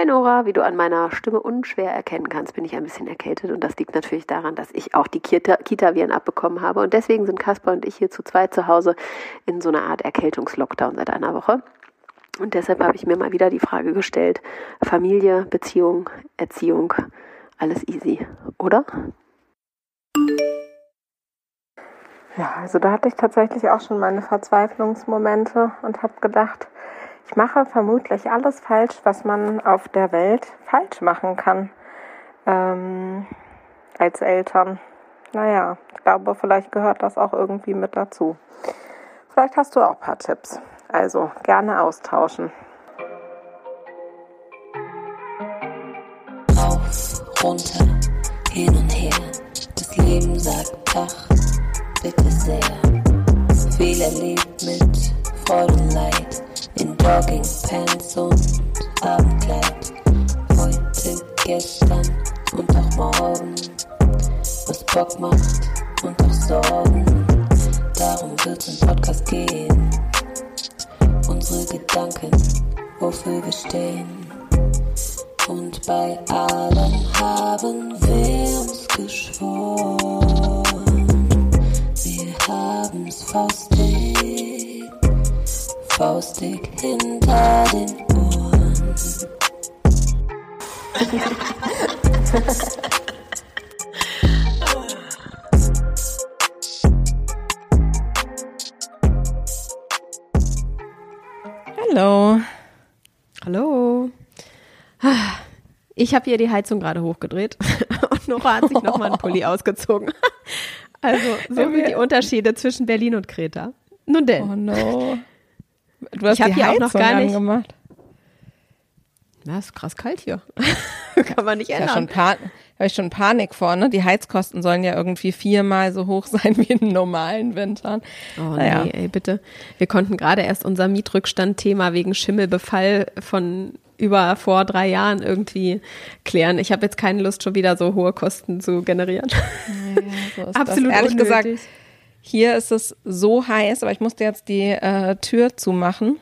Hi Nora, wie du an meiner Stimme unschwer erkennen kannst, bin ich ein bisschen erkältet und das liegt natürlich daran, dass ich auch die Kita-Viren abbekommen habe und deswegen sind Kasper und ich hier zu zweit zu Hause in so einer Art Erkältungslockdown seit einer Woche. Und deshalb habe ich mir mal wieder die Frage gestellt, Familie, Beziehung, Erziehung, alles easy, oder? Ja, also da hatte ich tatsächlich auch schon meine Verzweiflungsmomente und habe gedacht, ich mache vermutlich alles falsch, was man auf der Welt falsch machen kann ähm, als Eltern. Naja, ich glaube, vielleicht gehört das auch irgendwie mit dazu. Vielleicht hast du auch ein paar Tipps. Also gerne austauschen. Rauf, runter, hin und her. Das Leben sagt Ach, bitte sehr. Viel erlebt mit Freude und Leid. In Joggingpants und Abendkleid. Heute, gestern und auch morgen. Was Bock macht und auch Sorgen. Darum wird's im Podcast gehen. Unsere Gedanken, wofür wir stehen. Und bei allem haben wir uns geschworen. Wir haben's faustig, faustig hinter den Ohren. Hallo. Hallo. Ich habe hier die Heizung gerade hochgedreht und Nora hat sich nochmal einen Pulli ausgezogen. Also so wie die Unterschiede zwischen Berlin und Kreta. Nun denn. Oh no. Du hast Ich die hier auch noch gar nicht- angemacht. Na, ist krass kalt hier. Kann man nicht Ja, schon ändern. pa habe ich schon Panik vor, ne? Die Heizkosten sollen ja irgendwie viermal so hoch sein wie in normalen Wintern. Oh Naja. nee, ey, bitte. Wir konnten gerade erst unser Mietrückstand-Thema wegen Schimmelbefall von über vor drei Jahren irgendwie klären. Ich habe jetzt keine Lust, schon wieder so hohe Kosten zu generieren. So ist Absolut. Ehrlich gesagt, unnötig. Hier ist es so heiß, aber ich musste jetzt die äh, Tür zumachen.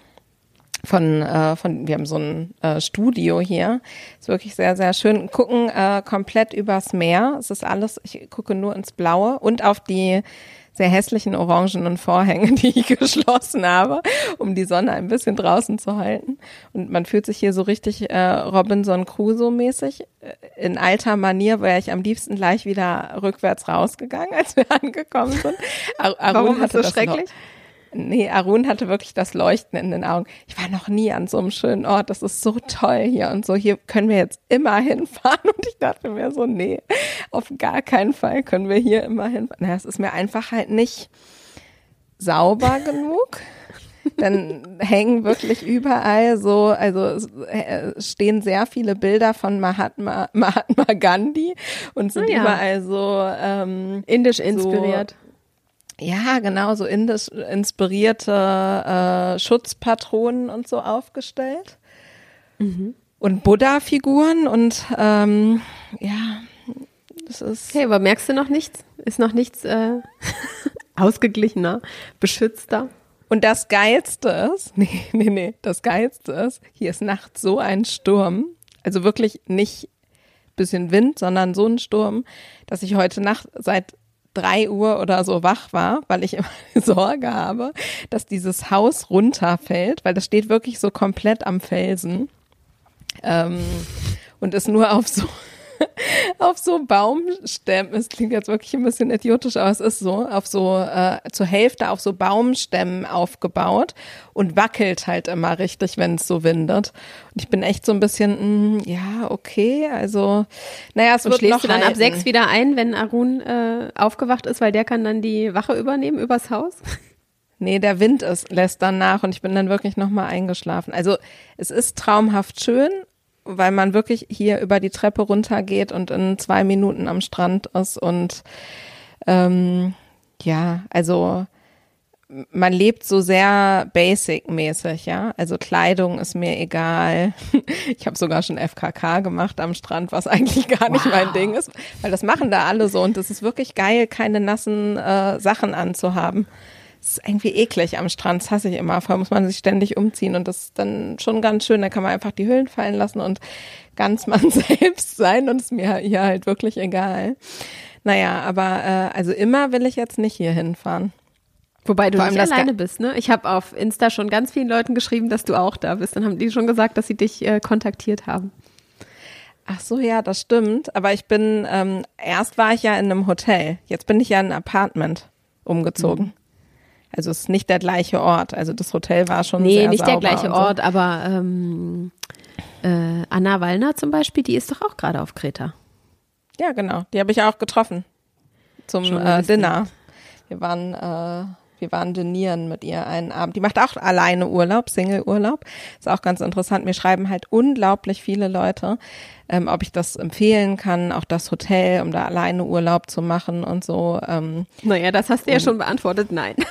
Von, äh, von, wir haben so ein äh, Studio hier. Ist wirklich sehr, sehr schön. Gucken äh, komplett übers Meer. Es ist alles, ich gucke nur ins Blaue und auf die sehr hässlichen orangenen Vorhänge, die ich geschlossen habe, um die Sonne ein bisschen draußen zu halten. Und man fühlt sich hier so richtig äh, Robinson Crusoe-mäßig. Äh, In alter Manier wäre ich am liebsten gleich wieder rückwärts rausgegangen, als wir angekommen sind. Ar Warum ist hatte das das schrecklich? Nee, Arun hatte wirklich das Leuchten in den Augen. Ich war noch nie an so einem schönen Ort. Das ist so toll hier und so. Hier können wir jetzt immer hinfahren. Und ich dachte mir so, nee, auf gar keinen Fall können wir hier immer hinfahren. Na, es ist mir einfach halt nicht sauber genug. Dann hängen wirklich überall so, also es äh, stehen sehr viele Bilder von Mahatma, Mahatma Gandhi und sind Ah ja. überall so ähm, Indisch inspiriert. Ja, genau, so indisch inspirierte äh, Schutzpatronen und so aufgestellt. Und Buddha-Figuren und ähm, ja, das ist. Okay, aber merkst du noch nichts? Ist noch nichts äh, ausgeglichener, beschützter? Und das Geilste ist, nee, nee, nee, das Geilste ist, hier ist nachts so ein Sturm, also wirklich nicht bisschen Wind, sondern so ein Sturm, dass ich heute Nacht seit drei Uhr oder so wach war, weil ich immer Sorge habe, dass dieses Haus runterfällt, weil das steht wirklich so komplett am Felsen. Ähm, und ist nur auf so auf so Baumstämmen, es klingt jetzt wirklich ein bisschen idiotisch, aber es ist so, auf so, äh, zur Hälfte auf so Baumstämmen aufgebaut und wackelt halt immer richtig, wenn es so windet. Und ich bin echt so ein bisschen, mh, ja, okay, also, naja, es Und wird schläfst noch du dann ab halten. sechs wieder ein, wenn Arun äh, aufgewacht ist, weil der kann dann die Wache übernehmen übers Haus? Nee, der Wind ist, lässt dann nach und ich bin dann wirklich nochmal eingeschlafen. Also es ist traumhaft schön, weil man wirklich hier über die Treppe runtergeht und in zwei Minuten am Strand ist und ähm, ja, also man lebt so sehr basic-mäßig, ja. Also Kleidung ist mir egal. Ich habe sogar schon FKK gemacht am Strand, was eigentlich gar nicht mein Ding ist, weil das machen da alle so und es ist wirklich geil, keine nassen äh, Sachen anzuhaben. Ist irgendwie eklig am Strand, das hasse ich immer. Vorher muss man sich ständig umziehen und das ist dann schon ganz schön. Da kann man einfach die Hüllen fallen lassen und ganz man selbst sein und ist mir hier halt wirklich egal. Naja, aber äh, also immer will ich jetzt nicht hier hinfahren. Wobei du nicht alleine bist, ne? Ich habe auf Insta schon ganz vielen Leuten geschrieben, dass du auch da bist. Dann haben die schon gesagt, dass sie dich äh, kontaktiert haben. Ach so, ja, das stimmt. Aber ich bin, ähm, erst war ich ja in einem Hotel. Jetzt bin ich ja in ein Apartment umgezogen. Also es ist nicht der gleiche Ort. Also das Hotel war schon Nee, sehr nicht der gleiche so. Ort, aber ähm, äh, Anna Wallner zum Beispiel, die ist doch auch gerade auf Kreta. Ja, genau. Die habe ich auch getroffen zum äh. Dinner. Wir waren, äh, wir waren dinieren mit ihr einen Abend. Die macht auch alleine Urlaub, Single-Urlaub. Ist auch ganz interessant. Mir schreiben halt unglaublich viele Leute, ähm, ob ich das empfehlen kann, auch das Hotel, um da alleine Urlaub zu machen und so. Ähm, Naja, das hast du ja schon beantwortet. Nein.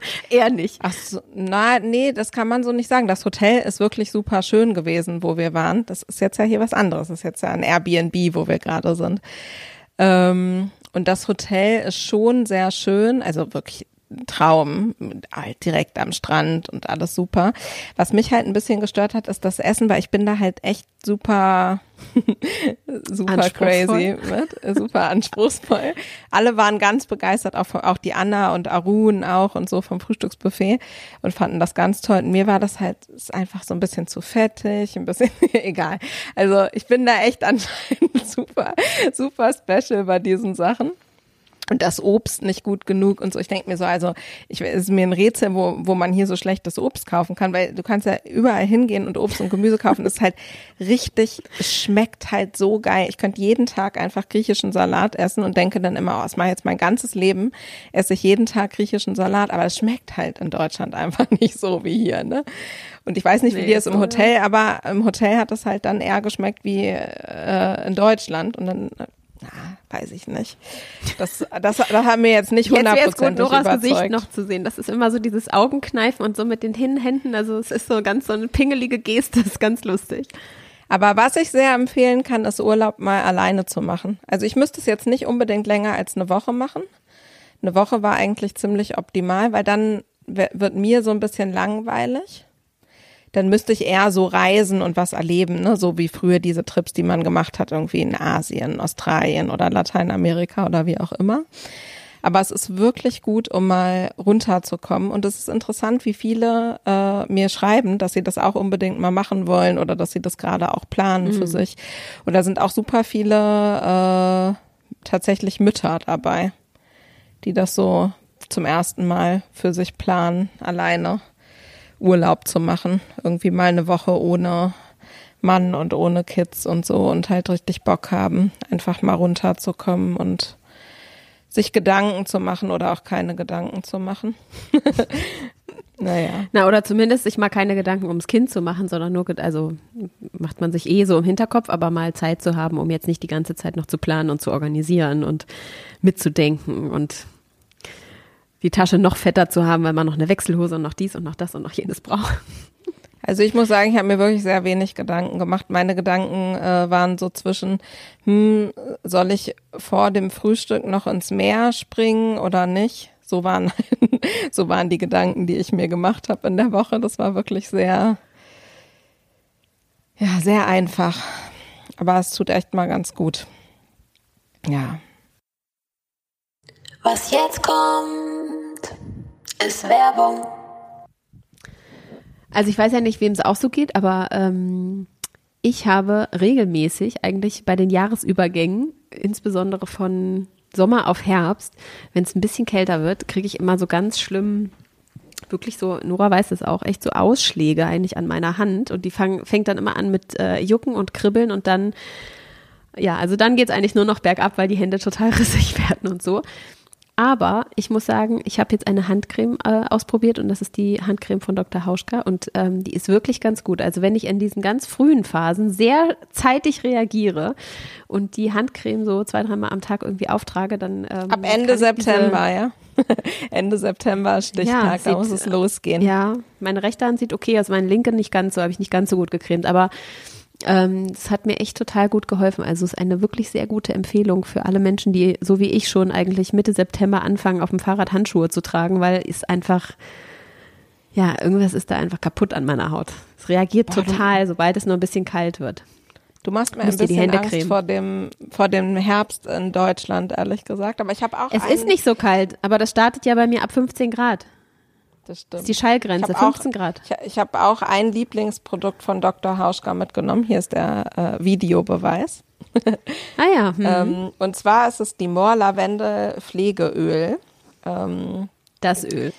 Eher nicht. Ach so, na, nee, das kann man so nicht sagen. Das Hotel ist wirklich super schön gewesen, wo wir waren. Das ist jetzt ja hier was anderes. Das ist jetzt ja ein Airbnb, wo wir gerade sind. Ähm, und das Hotel ist schon sehr schön, also wirklich Traum, halt direkt am Strand und alles super. Was mich halt ein bisschen gestört hat, ist das Essen, weil ich bin da halt echt super, super crazy mit, äh, super anspruchsvoll. Alle waren ganz begeistert, auch, auch die Anna und Arun auch und so vom Frühstücksbuffet und fanden das ganz toll. Und mir war das halt ist einfach so ein bisschen zu fettig, ein bisschen egal. Also ich bin da echt anscheinend super, super special bei diesen Sachen und das Obst nicht gut genug und so. Ich denke mir so, also ich es ist mir ein Rätsel, wo, wo man hier so schlechtes Obst kaufen kann, weil du kannst ja überall hingehen und Obst und Gemüse kaufen. Das ist halt richtig, es schmeckt halt so geil. Ich könnte jeden Tag einfach griechischen Salat essen und denke dann immer, oh, das mache jetzt mein ganzes Leben, esse ich jeden Tag griechischen Salat, aber es schmeckt halt in Deutschland einfach nicht so wie hier, ne? Und ich weiß nicht, wie Nee, dir es im Hotel, aber im Hotel hat es halt dann eher geschmeckt wie äh, in Deutschland und dann na, weiß ich nicht. Das, das, das hat mir jetzt nicht hundertprozentig Noras überzeugt. Gesicht noch zu sehen. Das ist immer so dieses Augenkneifen und so mit den Händen. Also es ist so ganz so eine pingelige Geste, das ist ganz lustig. Aber was ich sehr empfehlen kann, ist Urlaub mal alleine zu machen. Also ich müsste es jetzt nicht unbedingt länger als eine Woche machen. Eine Woche war eigentlich ziemlich optimal, weil dann wird mir so ein bisschen langweilig. Dann müsste ich eher so reisen und was erleben, ne? so wie früher diese Trips, die man gemacht hat, irgendwie in Asien, Australien oder Lateinamerika oder wie auch immer. Aber es ist wirklich gut, um mal runterzukommen. Und es ist interessant, wie viele äh, mir schreiben, dass sie das auch unbedingt mal machen wollen oder dass sie das gerade auch planen für sich. Und da sind auch super viele äh, tatsächlich Mütter dabei, die das so zum ersten Mal für sich planen, alleine Urlaub zu machen. Irgendwie mal eine Woche ohne Mann und ohne Kids und so und halt richtig Bock haben, einfach mal runterzukommen und sich Gedanken zu machen oder auch keine Gedanken zu machen. naja. Na, oder zumindest sich mal keine Gedanken ums Kind zu machen, sondern nur, also macht man sich eh so im Hinterkopf, aber mal Zeit zu haben, um jetzt nicht die ganze Zeit noch zu planen und zu organisieren und mitzudenken und die Tasche noch fetter zu haben, weil man noch eine Wechselhose und noch dies und noch das und noch jenes braucht. Also ich muss sagen, ich habe mir wirklich sehr wenig Gedanken gemacht. Meine Gedanken äh, waren so zwischen, hm, soll ich vor dem Frühstück noch ins Meer springen oder nicht? So waren, so waren die Gedanken, die ich mir gemacht habe in der Woche. Das war wirklich sehr, ja, sehr einfach. Aber es tut echt mal ganz gut. Ja. Was jetzt kommt, ist Werbung. Also ich weiß ja nicht, wem es auch so geht, aber ähm, ich habe regelmäßig eigentlich bei den Jahresübergängen, insbesondere von Sommer auf Herbst, wenn es ein bisschen kälter wird, kriege ich immer so ganz schlimm, wirklich so, Nora weiß es auch, echt so Ausschläge eigentlich an meiner Hand und die fang, fängt dann immer an mit äh, Jucken und Kribbeln und dann, ja, also dann geht es eigentlich nur noch bergab, weil die Hände total rissig werden und so. Aber ich muss sagen, ich habe jetzt eine Handcreme äh, ausprobiert und das ist die Handcreme von Dr. Hauschka und ähm, die ist wirklich ganz gut. Also wenn ich in diesen ganz frühen Phasen sehr zeitig reagiere und die Handcreme so zwei, dreimal am Tag irgendwie auftrage, dann ähm, Ab Ende September, ja. Ende September Stichtag, da sieht, muss es losgehen. Ja, meine rechte Hand sieht okay aus, meine linke nicht ganz so, habe ich nicht ganz so gut gecremt, aber Ähm, das hat mir echt total gut geholfen. Also es ist eine wirklich sehr gute Empfehlung für alle Menschen, die so wie ich schon eigentlich Mitte September anfangen, auf dem Fahrrad Handschuhe zu tragen, weil es einfach, ja, irgendwas ist da einfach kaputt an meiner Haut. Es reagiert Boah, total, sobald es nur ein bisschen kalt wird. Du machst mir ein bisschen Hände Angst cremen. vor dem, vor dem Herbst in Deutschland, ehrlich gesagt. Aber ich habe auch Es ist nicht so kalt, aber das startet ja bei mir ab 15 Grad. Das Das stimmt. ist die Schallgrenze, Ich hab auch- 15 Grad. Ich, ich habe auch ein Lieblingsprodukt von Dr. Hauschka mitgenommen. Hier ist der äh, Videobeweis. Ah ja, hm. Ähm, und zwar ist es die Moor-Lavende Pflegeöl. Ähm, das Öl.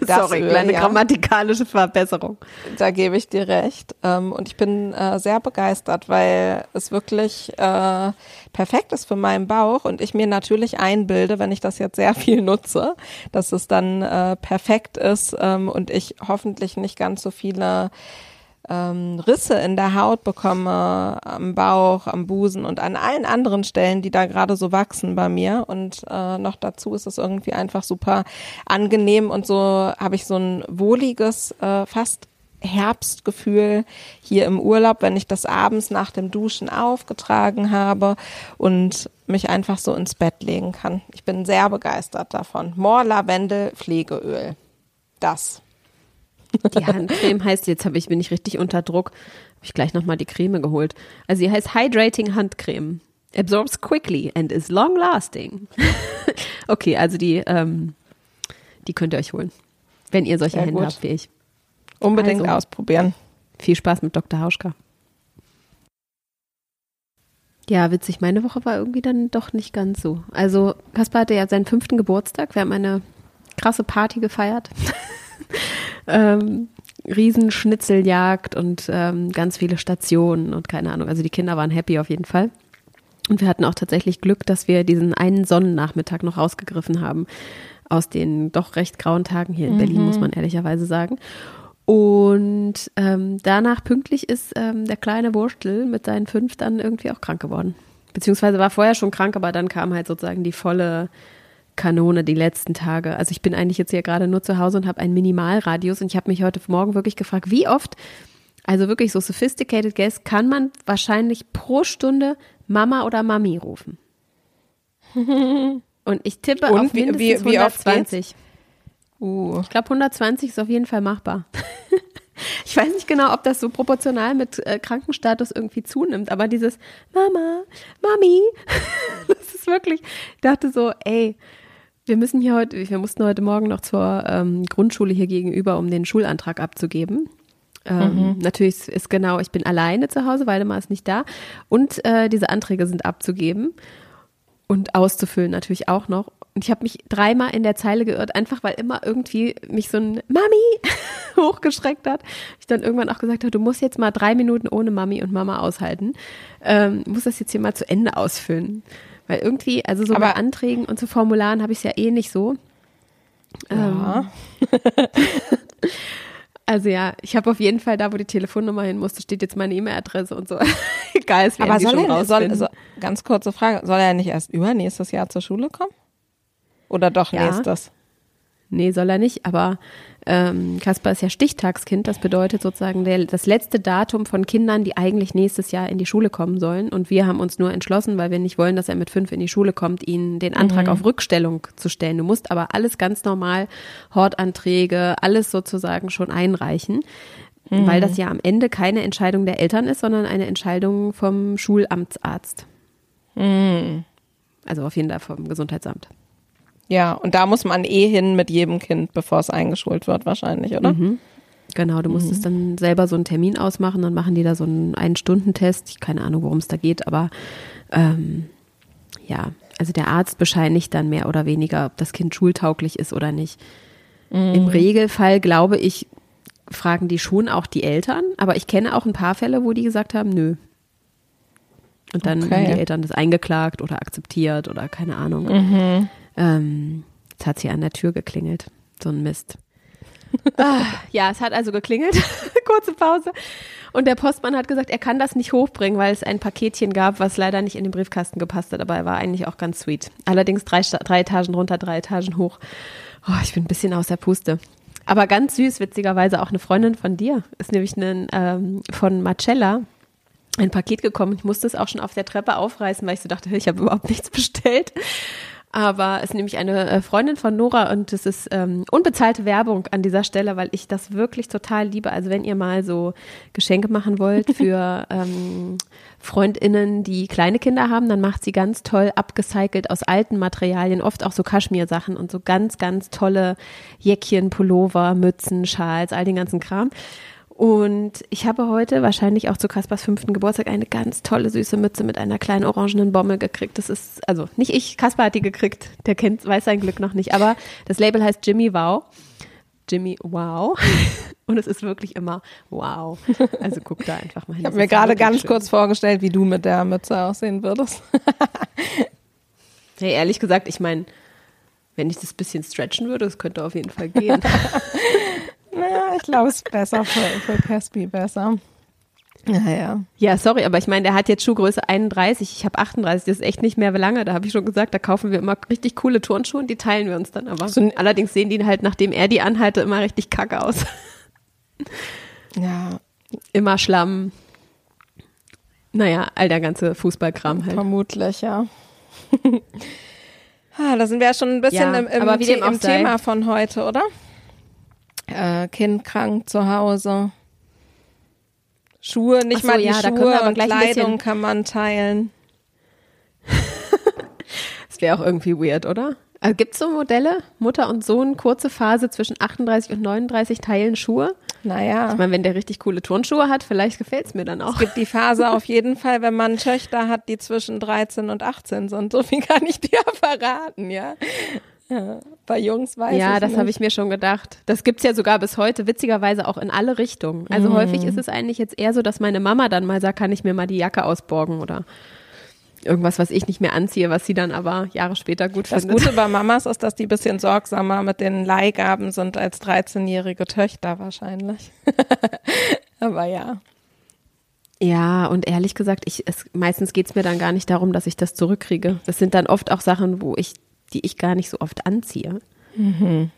Das Sorry, Öl, kleine ja. grammatikalische Verbesserung. da gebe ich dir recht. Ähm, und ich bin äh, sehr begeistert, weil es wirklich äh, perfekt ist für meinen Bauch und ich mir natürlich einbilde, wenn ich das jetzt sehr viel nutze, dass es dann äh, perfekt ist ähm, und ich hoffentlich nicht ganz so viele ähm, Risse in der Haut bekomme, am Bauch, am Busen und an allen anderen Stellen, die da gerade so wachsen bei mir. Und äh, noch dazu ist es irgendwie einfach super angenehm und so habe ich so ein wohliges, äh, fast Herbstgefühl hier im Urlaub, wenn ich das abends nach dem Duschen aufgetragen habe und mich einfach so ins Bett legen kann. Ich bin sehr begeistert davon. Moor Lavendel Pflegeöl. Das. Die Handcreme heißt, jetzt habe ich, bin ich richtig unter Druck, habe ich gleich nochmal die Creme geholt. Also sie heißt Hydrating Handcreme. Absorbs quickly and is long lasting. okay, also die, ähm, die könnt ihr euch holen. Wenn ihr solche Sehr Hände gut. habt wie ich. Unbedingt Also. ausprobieren. Viel Spaß mit Dr. Hauschka. Ja, witzig. Meine Woche war irgendwie dann doch nicht ganz so. Also, Kaspar hatte ja seinen fünften Geburtstag. Wir haben eine krasse Party gefeiert. ähm, Riesenschnitzeljagd und ähm, ganz viele Stationen und keine Ahnung. Also die Kinder waren happy auf jeden Fall. Und wir hatten auch tatsächlich Glück, dass wir diesen einen Sonnennachmittag noch rausgegriffen haben aus den doch recht grauen Tagen hier in Berlin, muss man ehrlicherweise sagen. Und ähm, danach pünktlich ist ähm, der kleine Wurstel mit seinen fünf dann irgendwie auch krank geworden. Beziehungsweise war vorher schon krank, aber dann kam halt sozusagen die volle Kanone die letzten Tage. Also ich bin eigentlich jetzt hier gerade nur zu Hause und habe einen Minimalradius und ich habe mich heute Morgen wirklich gefragt, wie oft, also wirklich so sophisticated guess, kann man wahrscheinlich pro Stunde Mama oder Mami rufen? Und ich tippe Und auf wie- mindestens wie- wie oft 120. Uh. Ich glaube, 120 ist auf jeden Fall machbar. ich weiß nicht genau, ob das so proportional mit äh, Krankenstatus irgendwie zunimmt, aber dieses Mama, Mami, das ist wirklich, ich dachte so, ey, wir müssen hier heute, wir mussten heute Morgen noch zur ähm, Grundschule hier gegenüber, um den Schulantrag abzugeben. Ähm, Natürlich ist- ist genau, ich bin alleine zu Hause, Waldemar ist nicht da. Und äh, diese Anträge sind abzugeben und auszufüllen natürlich auch noch. Und ich habe mich dreimal in der Zeile geirrt, einfach weil immer irgendwie mich so ein Mami hochgeschreckt hat. Ich dann irgendwann auch gesagt habe, du musst jetzt mal drei Minuten ohne Mami und Mama aushalten. Ähm, muss das jetzt hier mal zu Ende ausfüllen. Weil irgendwie, also so Aber- bei Anträgen und so Formularen habe ich es ja eh nicht so. Ja. Also ja, ich habe auf jeden Fall da, wo die Telefonnummer hin musste, steht jetzt meine E-Mail-Adresse und so. Egal, es Aber soll schon er, soll, rausfinden. so, ganz kurze Frage, soll er nicht erst übernächstes Jahr zur Schule kommen? Oder doch Ja. nächstes? Nee, soll er nicht, aber ähm, Kaspar ist ja Stichtagskind, das bedeutet sozusagen der, das letzte Datum von Kindern, die eigentlich nächstes Jahr in die Schule kommen sollen. Und wir haben uns nur entschlossen, weil wir nicht wollen, dass er mit fünf in die Schule kommt, ihn den Antrag auf Rückstellung zu stellen. Du musst aber alles ganz normal, Hortanträge, alles sozusagen schon einreichen, weil das ja am Ende keine Entscheidung der Eltern ist, sondern eine Entscheidung vom Schulamtsarzt. Also auf jeden Fall vom Gesundheitsamt. Ja, und da muss man eh hin mit jedem Kind, bevor es eingeschult wird, wahrscheinlich, oder? Genau, du musstest dann selber so einen Termin ausmachen, dann machen die da so einen Einen-Stunden-Test. Ich keine Ahnung, worum es da geht, aber ähm, ja, also der Arzt bescheinigt dann mehr oder weniger, ob das Kind schultauglich ist oder nicht. Im Regelfall, glaube ich, fragen die schon auch die Eltern, aber ich kenne auch ein paar Fälle, wo die gesagt haben, nö. Und dann Okay. haben die Eltern das eingeklagt oder akzeptiert oder keine Ahnung. Ähm, jetzt hat sie an der Tür geklingelt. So ein Mist. ah, ja, es hat also geklingelt. Kurze Pause. Und der Postmann hat gesagt, er kann das nicht hochbringen, weil es ein Paketchen gab, was leider nicht in den Briefkasten gepasst hat. Aber er war eigentlich auch ganz sweet. Allerdings drei, drei Etagen runter, drei Etagen hoch. Oh, ich bin ein bisschen aus der Puste. Aber ganz süß, witzigerweise auch eine Freundin von dir. Ist nämlich eine, ähm, von Marcella. ein Paket gekommen. Ich musste es auch schon auf der Treppe aufreißen, weil ich so dachte, ich habe überhaupt nichts bestellt. Aber es ist nämlich eine äh, Freundin von Nora und es ist ähm, unbezahlte Werbung an dieser Stelle, weil ich das wirklich total liebe. Also wenn ihr mal so Geschenke machen wollt für ähm, FreundInnen, die kleine Kinder haben, dann macht sie ganz toll abgecycelt aus alten Materialien, oft auch so Kaschmir-Sachen und so ganz, ganz tolle Jäckchen, Pullover, Mützen, Schals, all den ganzen Kram. Und ich habe heute wahrscheinlich auch zu Kaspers fünften Geburtstag eine ganz tolle süße Mütze mit einer kleinen orangenen Bommel gekriegt. Das ist, also nicht ich, Kasper hat die gekriegt. Der kennt, weiß sein Glück noch nicht. Aber das Label heißt Jimmy Wow. Jimmy Wow. Und es ist wirklich immer wow. Also guck da einfach mal hin. Ich habe mir gerade ganz schön. kurz vorgestellt, wie du mit der Mütze aussehen würdest. hey, ehrlich gesagt, ich meine, wenn ich das bisschen stretchen würde, das könnte auf jeden Fall gehen. Naja, ich glaube, es ist besser für, für Caspi besser. Naja. Ja, sorry, aber ich meine, der hat jetzt Schuhgröße 31, ich habe 38, das ist echt nicht mehr lange. Da habe ich schon gesagt, da kaufen wir immer richtig coole Turnschuhe und die teilen wir uns dann aber. So, allerdings sehen die halt, nachdem er die anhalte, immer richtig kacke aus. Ja. Immer Schlamm. Naja, all der ganze Fußballkram halt. Vermutlich, ja. ah, da sind wir ja schon ein bisschen ja, im, im, im Thema von heute, oder? Äh, Kind krank zu Hause. Schuhe, nicht so, mal die ja, Schuhe und Kleidung kann man teilen. das wäre auch irgendwie weird, oder? Also Gibt es so Modelle? Mutter und Sohn, kurze Phase zwischen 38 und 39 teilen Schuhe? Naja. Ich meine, wenn der richtig coole Turnschuhe hat, vielleicht gefällt es mir dann auch. Es gibt die Phase auf jeden Fall, wenn man Töchter hat, die zwischen 13 und 18 sind. So viel kann ich dir verraten, ja. Ja, bei Jungs weiß ja, ich das habe ich mir schon gedacht. Das gibt's ja sogar bis heute, witzigerweise auch in alle Richtungen. Also mhm. häufig ist es eigentlich jetzt eher so, dass meine Mama dann mal sagt, kann ich mir mal die Jacke ausborgen oder irgendwas, was ich nicht mehr anziehe, was sie dann aber Jahre später gut das findet. Das Gute bei Mamas ist, dass die ein bisschen sorgsamer mit den Leihgaben sind als 13-jährige Töchter wahrscheinlich. aber ja. Ja, und ehrlich gesagt, ich, es, meistens geht's mir dann gar nicht darum, dass ich das zurückkriege. Das sind dann oft auch Sachen, wo ich die ich gar nicht so oft anziehe. Mhm.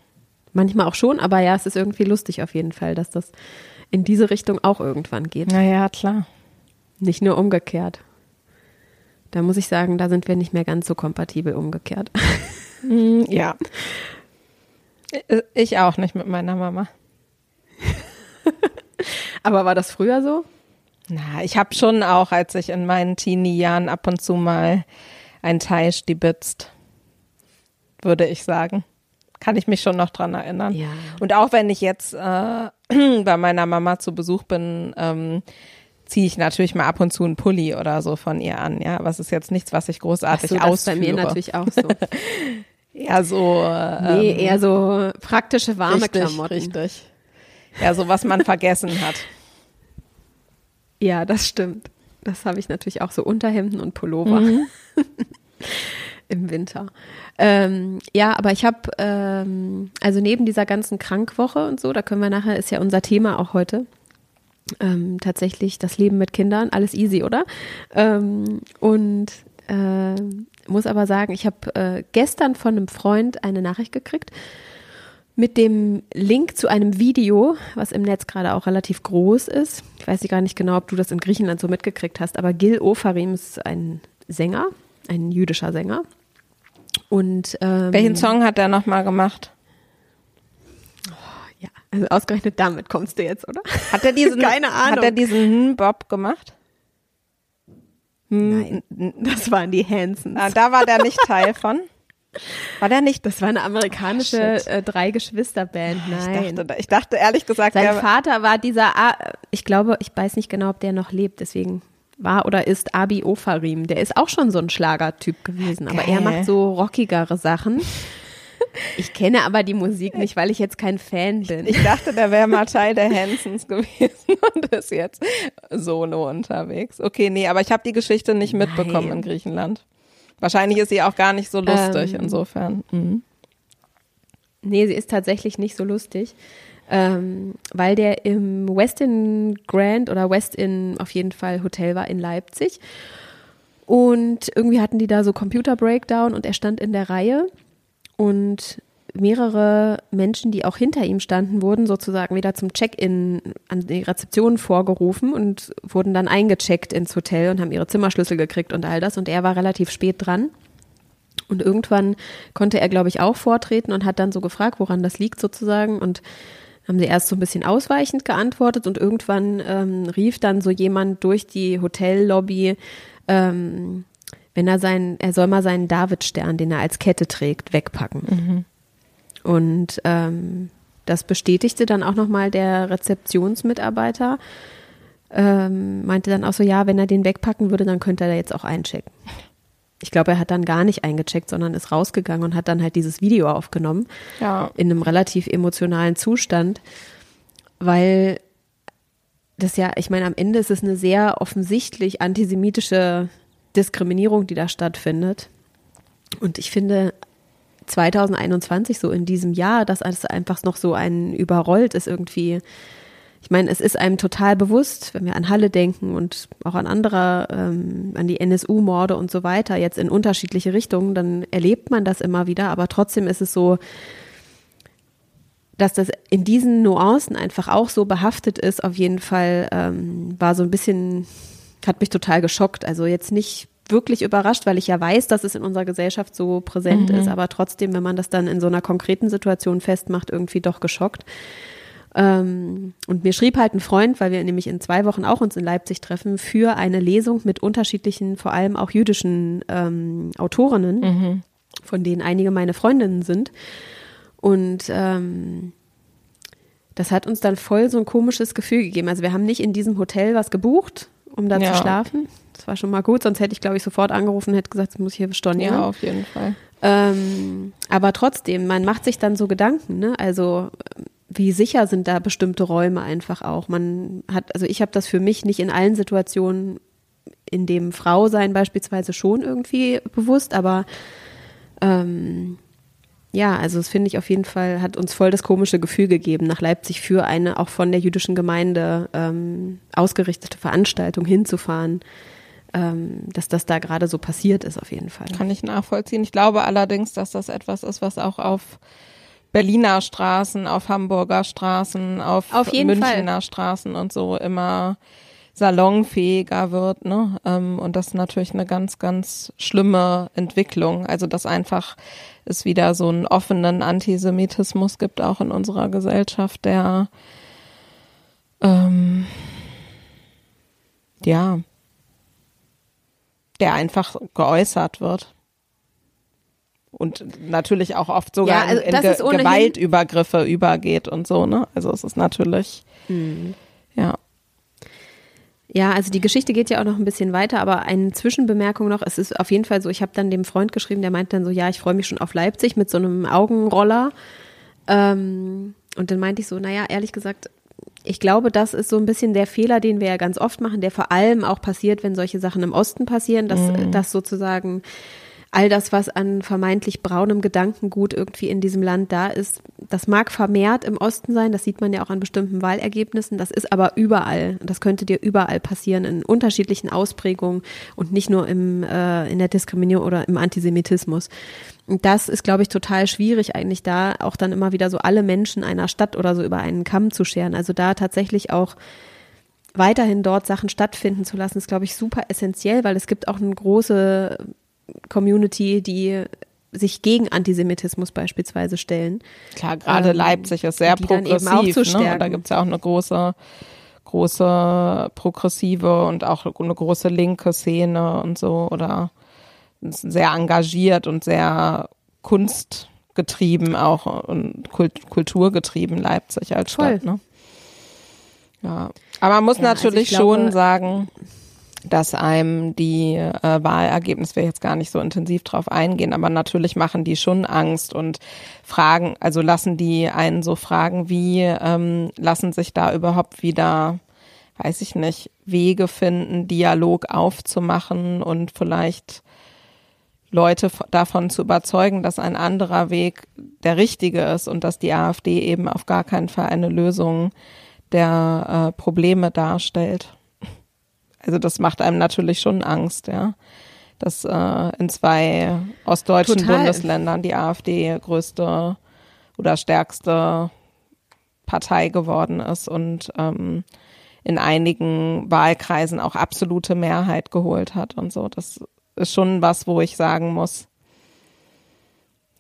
Manchmal auch schon, aber ja, es ist irgendwie lustig auf jeden Fall, dass das in diese Richtung auch irgendwann geht. Naja, klar. Nicht nur umgekehrt. Da muss ich sagen, da sind wir nicht mehr ganz so kompatibel umgekehrt. Mhm, ja. Ich auch nicht mit meiner Mama. Aber war das früher so? Na, ich habe schon auch, als ich in meinen Teenie-Jahren ab und zu mal ein Teil stibitzt würde ich sagen. Kann ich mich schon noch dran erinnern. Ja. Und auch wenn ich jetzt äh, bei meiner Mama zu Besuch bin, ähm, ziehe ich natürlich mal ab und zu einen Pulli oder so von ihr an, ja. Aber es ist jetzt nichts, was ich großartig Ach so, ausführe. Das ist bei mir natürlich auch so. eher so. Ähm, nee, eher so praktische warme richtig, Klamotten. Richtig. Ja, so was man vergessen hat. Ja, das stimmt. Das habe ich natürlich auch so Unterhemden und Pullover. Mhm. im Winter. Ähm, ja, aber ich habe, ähm, also neben dieser ganzen Krankwoche und so, da können wir nachher, ist ja unser Thema auch heute, ähm, tatsächlich das Leben mit Kindern, alles easy, oder? Ähm, und äh, muss aber sagen, ich habe äh, gestern von einem Freund eine Nachricht gekriegt mit dem Link zu einem Video, was im Netz gerade auch relativ groß ist. Ich weiß gar nicht genau, ob du das in Griechenland so mitgekriegt hast, aber Gil Ofarim ist ein Sänger, ein jüdischer Sänger. Und ähm, welchen Song hat er nochmal gemacht? ja, also ausgerechnet damit kommst du jetzt, oder? Hat er diesen, Keine Ahnung. Hat er diesen Bob gemacht? Nein, das waren die Hansons. Ah, da war der nicht Teil von. War der nicht? Das war eine amerikanische oh, äh, drei Geschwister Band. Nein. Ich dachte, ich dachte ehrlich gesagt, sein Vater war dieser. Ich glaube, ich weiß nicht genau, ob der noch lebt. Deswegen war oder ist Abi Ofarim. Der ist auch schon so ein Schlagertyp gewesen, aber er macht so rockigere Sachen. Ich kenne aber die Musik nicht, weil ich jetzt kein Fan bin. Ich dachte, der wäre mal Teil der Hansons gewesen und ist jetzt solo unterwegs. Okay, nee, aber ich habe die Geschichte nicht mitbekommen Nein. in Griechenland. Wahrscheinlich ist sie auch gar nicht so lustig, ähm, insofern. Mhm. Nee, sie ist tatsächlich nicht so lustig ähm, weil der im Westin Grand oder Westin auf jeden Fall Hotel war in Leipzig. Und irgendwie hatten die da so Computer Breakdown und er stand in der Reihe und mehrere Menschen, die auch hinter ihm standen, wurden sozusagen wieder zum Check-in an die Rezeption vorgerufen und wurden dann eingecheckt ins Hotel und haben ihre Zimmerschlüssel gekriegt und all das. Und er war relativ spät dran. Und irgendwann konnte er, glaube ich, auch vortreten und hat dann so gefragt, woran das liegt sozusagen. Und haben sie erst so ein bisschen ausweichend geantwortet und irgendwann ähm, rief dann so jemand durch die Hotellobby, ähm, wenn er sein, er soll mal seinen Davidstern, den er als Kette trägt, wegpacken. Mhm. Und ähm, das bestätigte dann auch nochmal der Rezeptionsmitarbeiter. Ähm, meinte dann auch so, ja, wenn er den wegpacken würde, dann könnte er da jetzt auch einchecken. Ich glaube, er hat dann gar nicht eingecheckt, sondern ist rausgegangen und hat dann halt dieses Video aufgenommen. Ja. In einem relativ emotionalen Zustand, weil das ja, ich meine, am Ende ist es eine sehr offensichtlich antisemitische Diskriminierung, die da stattfindet. Und ich finde, 2021, so in diesem Jahr, dass alles einfach noch so einen überrollt, ist irgendwie, ich meine, es ist einem total bewusst, wenn wir an Halle denken und auch an andere, ähm, an die NSU-Morde und so weiter, jetzt in unterschiedliche Richtungen, dann erlebt man das immer wieder, aber trotzdem ist es so, dass das in diesen Nuancen einfach auch so behaftet ist, auf jeden Fall ähm, war so ein bisschen, hat mich total geschockt. Also jetzt nicht wirklich überrascht, weil ich ja weiß, dass es in unserer Gesellschaft so präsent mhm. ist, aber trotzdem, wenn man das dann in so einer konkreten Situation festmacht, irgendwie doch geschockt. Ähm, und mir schrieb halt ein Freund, weil wir nämlich in zwei Wochen auch uns in Leipzig treffen, für eine Lesung mit unterschiedlichen, vor allem auch jüdischen ähm, Autorinnen, mhm. von denen einige meine Freundinnen sind. Und ähm, das hat uns dann voll so ein komisches Gefühl gegeben. Also wir haben nicht in diesem Hotel was gebucht, um da ja. zu schlafen, das war schon mal gut, sonst hätte ich, glaube ich, sofort angerufen und hätte gesagt, das muss ich hier stornieren. Ja, auf jeden Fall. Ähm, aber trotzdem, man macht sich dann so Gedanken, ne? Also wie sicher sind da bestimmte Räume einfach auch? Man hat, also ich habe das für mich nicht in allen Situationen, in dem Frau sein beispielsweise schon irgendwie bewusst, aber ähm, ja, also das finde ich auf jeden Fall, hat uns voll das komische Gefühl gegeben, nach Leipzig für eine auch von der jüdischen Gemeinde ähm, ausgerichtete Veranstaltung hinzufahren ähm, dass das da gerade so passiert ist, auf jeden Fall. Kann ich nachvollziehen. Ich glaube allerdings, dass das etwas ist, was auch auf Berliner Straßen, auf Hamburger Straßen, auf, auf Münchner Fall. Straßen und so immer salonfähiger wird, ne? Ähm, und das ist natürlich eine ganz, ganz schlimme Entwicklung. Also dass einfach es wieder so einen offenen Antisemitismus gibt, auch in unserer Gesellschaft, der ähm, ja, der einfach geäußert wird. Und natürlich auch oft sogar ja, also in, Ge Gewaltübergriffe übergeht und so, ne? Also es ist natürlich, mhm. ja. Ja, also die Geschichte geht ja auch noch ein bisschen weiter, aber eine Zwischenbemerkung noch. Es ist auf jeden Fall so, ich habe dann dem Freund geschrieben, der meint dann so, ja, ich freue mich schon auf Leipzig mit so einem Augenroller. Ähm, und dann meinte ich so, naja, ehrlich gesagt, ich glaube, das ist so ein bisschen der Fehler, den wir ja ganz oft machen, der vor allem auch passiert, wenn solche Sachen im Osten passieren, dass, mhm. dass sozusagen all das, was an vermeintlich braunem Gedankengut irgendwie in diesem Land da ist, das mag vermehrt im Osten sein, das sieht man ja auch an bestimmten Wahlergebnissen, das ist aber überall, das könnte dir überall passieren, in unterschiedlichen Ausprägungen und nicht nur im, äh, in der Diskriminierung oder im Antisemitismus. Und das ist, glaube ich, total schwierig, eigentlich da auch dann immer wieder so alle Menschen einer Stadt oder so über einen Kamm zu scheren. Also da tatsächlich auch weiterhin dort Sachen stattfinden zu lassen, ist, glaube ich, super essentiell, weil es gibt auch eine große Community, die sich gegen Antisemitismus beispielsweise stellen. Klar, gerade ähm, Leipzig ist sehr progressiv. Ne? Da gibt es ja auch eine große, große progressive und auch eine große linke Szene und so oder sehr engagiert und sehr kunstgetrieben auch und kulturgetrieben Leipzig als Voll. Stadt. Ne? Ja, aber man muss ja, also natürlich also schon sagen, dass einem die äh, Wahlergebnisse, wir jetzt gar nicht so intensiv drauf eingehen, aber natürlich machen die schon Angst und fragen, also lassen die einen so fragen, wie ähm, lassen sich da überhaupt wieder, weiß ich nicht, Wege finden, Dialog aufzumachen und vielleicht Leute davon zu überzeugen, dass ein anderer Weg der richtige ist und dass die AfD eben auf gar keinen Fall eine Lösung der äh, Probleme darstellt. Also das macht einem natürlich schon Angst, ja. Dass äh, in zwei ostdeutschen Total. Bundesländern die AfD größte oder stärkste Partei geworden ist und ähm, in einigen Wahlkreisen auch absolute Mehrheit geholt hat und so. Das ist schon was, wo ich sagen muss,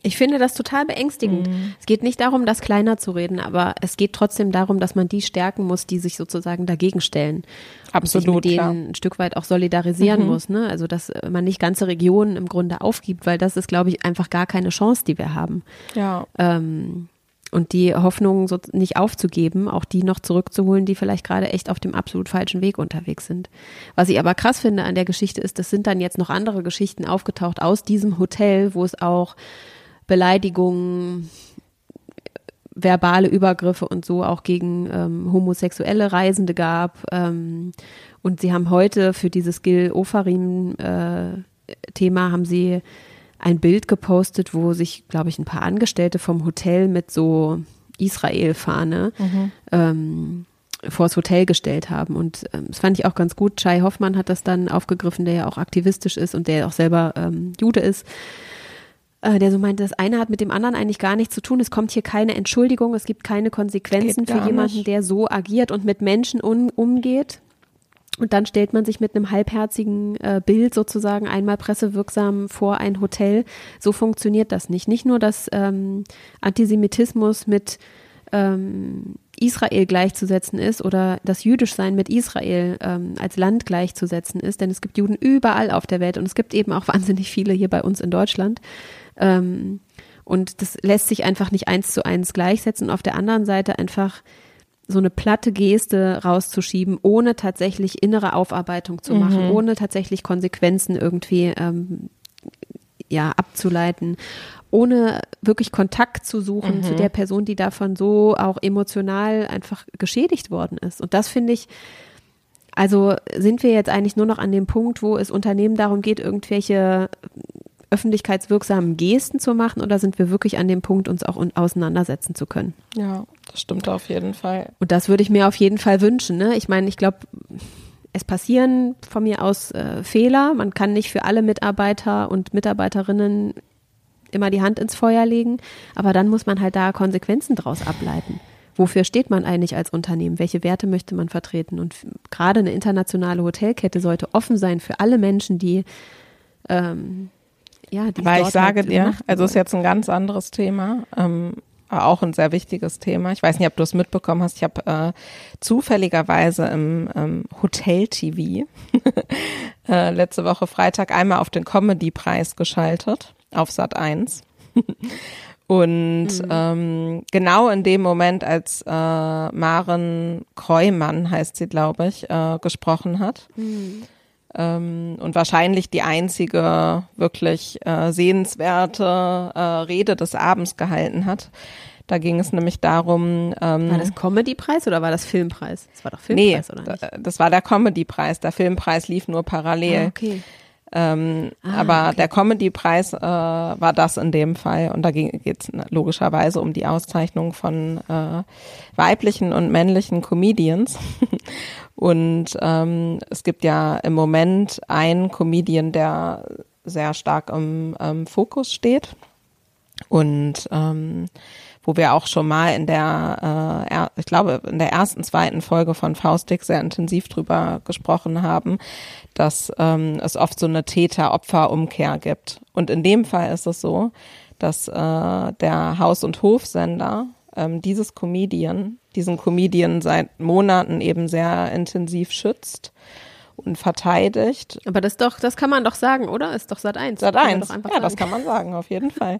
ich finde das total beängstigend. Mhm. Es geht nicht darum, das kleiner zu reden, aber es geht trotzdem darum, dass man die stärken muss, die sich sozusagen dagegen stellen. Absolut. Und sich mit denen ein Stück weit auch solidarisieren mhm. muss, ne? Also, dass man nicht ganze Regionen im Grunde aufgibt, weil das ist, glaube ich, einfach gar keine Chance, die wir haben. Ja. Ähm, und die Hoffnung so nicht aufzugeben, auch die noch zurückzuholen, die vielleicht gerade echt auf dem absolut falschen Weg unterwegs sind. Was ich aber krass finde an der Geschichte ist, das sind dann jetzt noch andere Geschichten aufgetaucht aus diesem Hotel, wo es auch Beleidigungen, verbale Übergriffe und so auch gegen ähm, homosexuelle Reisende gab. Ähm, und sie haben heute für dieses Gil Ofarim äh, haben sie ein Bild gepostet, wo sich, glaube ich, ein paar Angestellte vom Hotel mit so Israel-Fahne mhm. ähm, vors Hotel gestellt haben. Und ähm, das fand ich auch ganz gut. Chai Hoffmann hat das dann aufgegriffen, der ja auch aktivistisch ist und der auch selber ähm, Jude ist äh, der so meinte, das eine hat mit dem anderen eigentlich gar nichts zu tun. Es kommt hier keine Entschuldigung, es gibt keine Konsequenzen für jemanden, nicht. der so agiert und mit Menschen un umgeht. Und dann stellt man sich mit einem halbherzigen äh, Bild sozusagen einmal pressewirksam vor ein Hotel. So funktioniert das nicht. Nicht nur, dass ähm, Antisemitismus mit ähm, Israel gleichzusetzen ist oder das Jüdischsein mit Israel ähm, als Land gleichzusetzen ist, denn es gibt Juden überall auf der Welt und es gibt eben auch wahnsinnig viele hier bei uns in Deutschland. Ähm, und das lässt sich einfach nicht eins zu eins gleichsetzen. Und auf der anderen Seite einfach so eine platte Geste rauszuschieben, ohne tatsächlich innere Aufarbeitung zu machen, mhm. ohne tatsächlich Konsequenzen irgendwie ähm, ja abzuleiten, ohne wirklich Kontakt zu suchen mhm. zu der Person, die davon so auch emotional einfach geschädigt worden ist. Und das finde ich, also sind wir jetzt eigentlich nur noch an dem Punkt, wo es Unternehmen darum geht, irgendwelche öffentlichkeitswirksamen Gesten zu machen oder sind wir wirklich an dem Punkt, uns auch auseinandersetzen zu können? Ja, das stimmt auf jeden Fall. Und das würde ich mir auf jeden Fall wünschen. Ne? Ich meine, ich glaube, es passieren von mir aus äh, Fehler. Man kann nicht für alle Mitarbeiter und Mitarbeiterinnen immer die Hand ins Feuer legen, aber dann muss man halt da Konsequenzen draus ableiten. Wofür steht man eigentlich als Unternehmen? Welche Werte möchte man vertreten? Und gerade eine internationale Hotelkette sollte offen sein für alle Menschen, die ähm, ja, die Weil ich sage halt dir, also ist jetzt ein ganz anderes Thema, ähm, auch ein sehr wichtiges Thema. Ich weiß nicht, ob du es mitbekommen hast. Ich habe äh, zufälligerweise im ähm, Hotel-TV äh, letzte Woche Freitag einmal auf den Comedy-Preis geschaltet, auf Sat 1. Und mhm. ähm, genau in dem Moment, als äh, Maren Kreumann, heißt sie, glaube ich, äh, gesprochen hat, mhm ähm, und wahrscheinlich die einzige wirklich äh, sehenswerte äh, Rede des Abends gehalten hat. Da ging es nämlich darum. Ähm, war das Comedy-Preis oder war das Filmpreis? Das war doch Filmpreis, nee, oder nicht? Das war der Comedy-Preis. Der Filmpreis lief nur parallel. Ah, okay. Ähm, ah, aber okay. der Comedy-Preis äh, war das in dem Fall. Und da geht es logischerweise um die Auszeichnung von äh, weiblichen und männlichen Comedians. und ähm, es gibt ja im Moment einen Comedian, der sehr stark im ähm, Fokus steht. Und ähm, wo wir auch schon mal in der, äh, ich glaube, in der ersten, zweiten Folge von Faustik sehr intensiv drüber gesprochen haben, dass ähm, es oft so eine Täter-Opfer-Umkehr gibt. Und in dem Fall ist es so, dass äh, der Haus- und Hofsender ähm, dieses Comedian, diesen Comedian seit Monaten eben sehr intensiv schützt und verteidigt. Aber das doch, das kann man doch sagen, oder? Ist doch Sat 1. Sat 1. Ja, sagen. das kann man sagen, auf jeden Fall.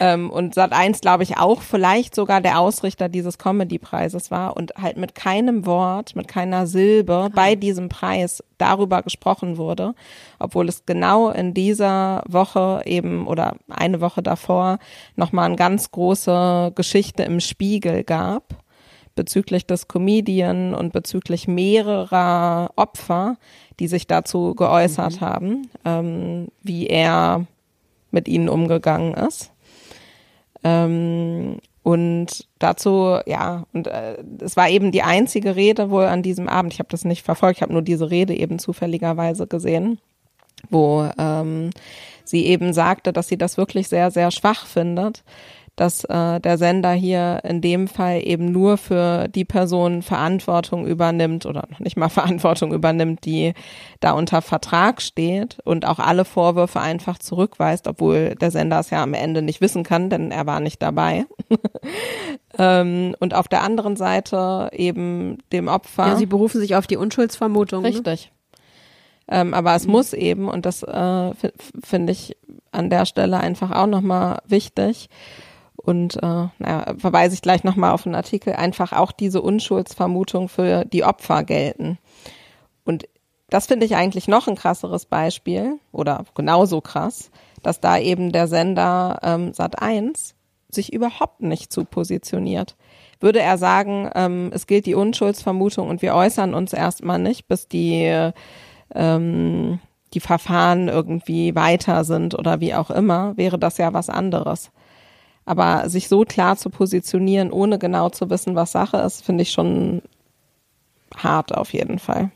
ähm, und Sat 1, glaube ich, auch vielleicht sogar der Ausrichter dieses Comedy-Preises war und halt mit keinem Wort, mit keiner Silbe bei diesem Preis darüber gesprochen wurde, obwohl es genau in dieser Woche eben oder eine Woche davor nochmal eine ganz große Geschichte im Spiegel gab bezüglich des Comedian und bezüglich mehrerer Opfer, die sich dazu geäußert mhm. haben, ähm, wie er mit ihnen umgegangen ist. Ähm, und dazu, ja, und äh, es war eben die einzige Rede wohl an diesem Abend. Ich habe das nicht verfolgt, ich habe nur diese Rede eben zufälligerweise gesehen, wo ähm, sie eben sagte, dass sie das wirklich sehr, sehr schwach findet, dass äh, der Sender hier in dem Fall eben nur für die Person Verantwortung übernimmt oder noch nicht mal Verantwortung übernimmt, die da unter Vertrag steht und auch alle Vorwürfe einfach zurückweist, obwohl der Sender es ja am Ende nicht wissen kann, denn er war nicht dabei. ähm, und auf der anderen Seite eben dem Opfer. Ja, sie berufen sich auf die Unschuldsvermutung. Ne? Richtig. Ne? Ähm, aber es muss eben, und das äh, finde ich an der Stelle einfach auch nochmal wichtig. Und äh, naja, verweise ich gleich nochmal auf einen Artikel, einfach auch diese Unschuldsvermutung für die Opfer gelten. Und das finde ich eigentlich noch ein krasseres Beispiel oder genauso krass, dass da eben der Sender ähm, Sat 1 sich überhaupt nicht zu positioniert. Würde er sagen, ähm, es gilt die Unschuldsvermutung und wir äußern uns erstmal nicht, bis die ähm, die Verfahren irgendwie weiter sind oder wie auch immer, wäre das ja was anderes. Aber sich so klar zu positionieren, ohne genau zu wissen, was Sache ist, finde ich schon hart auf jeden Fall.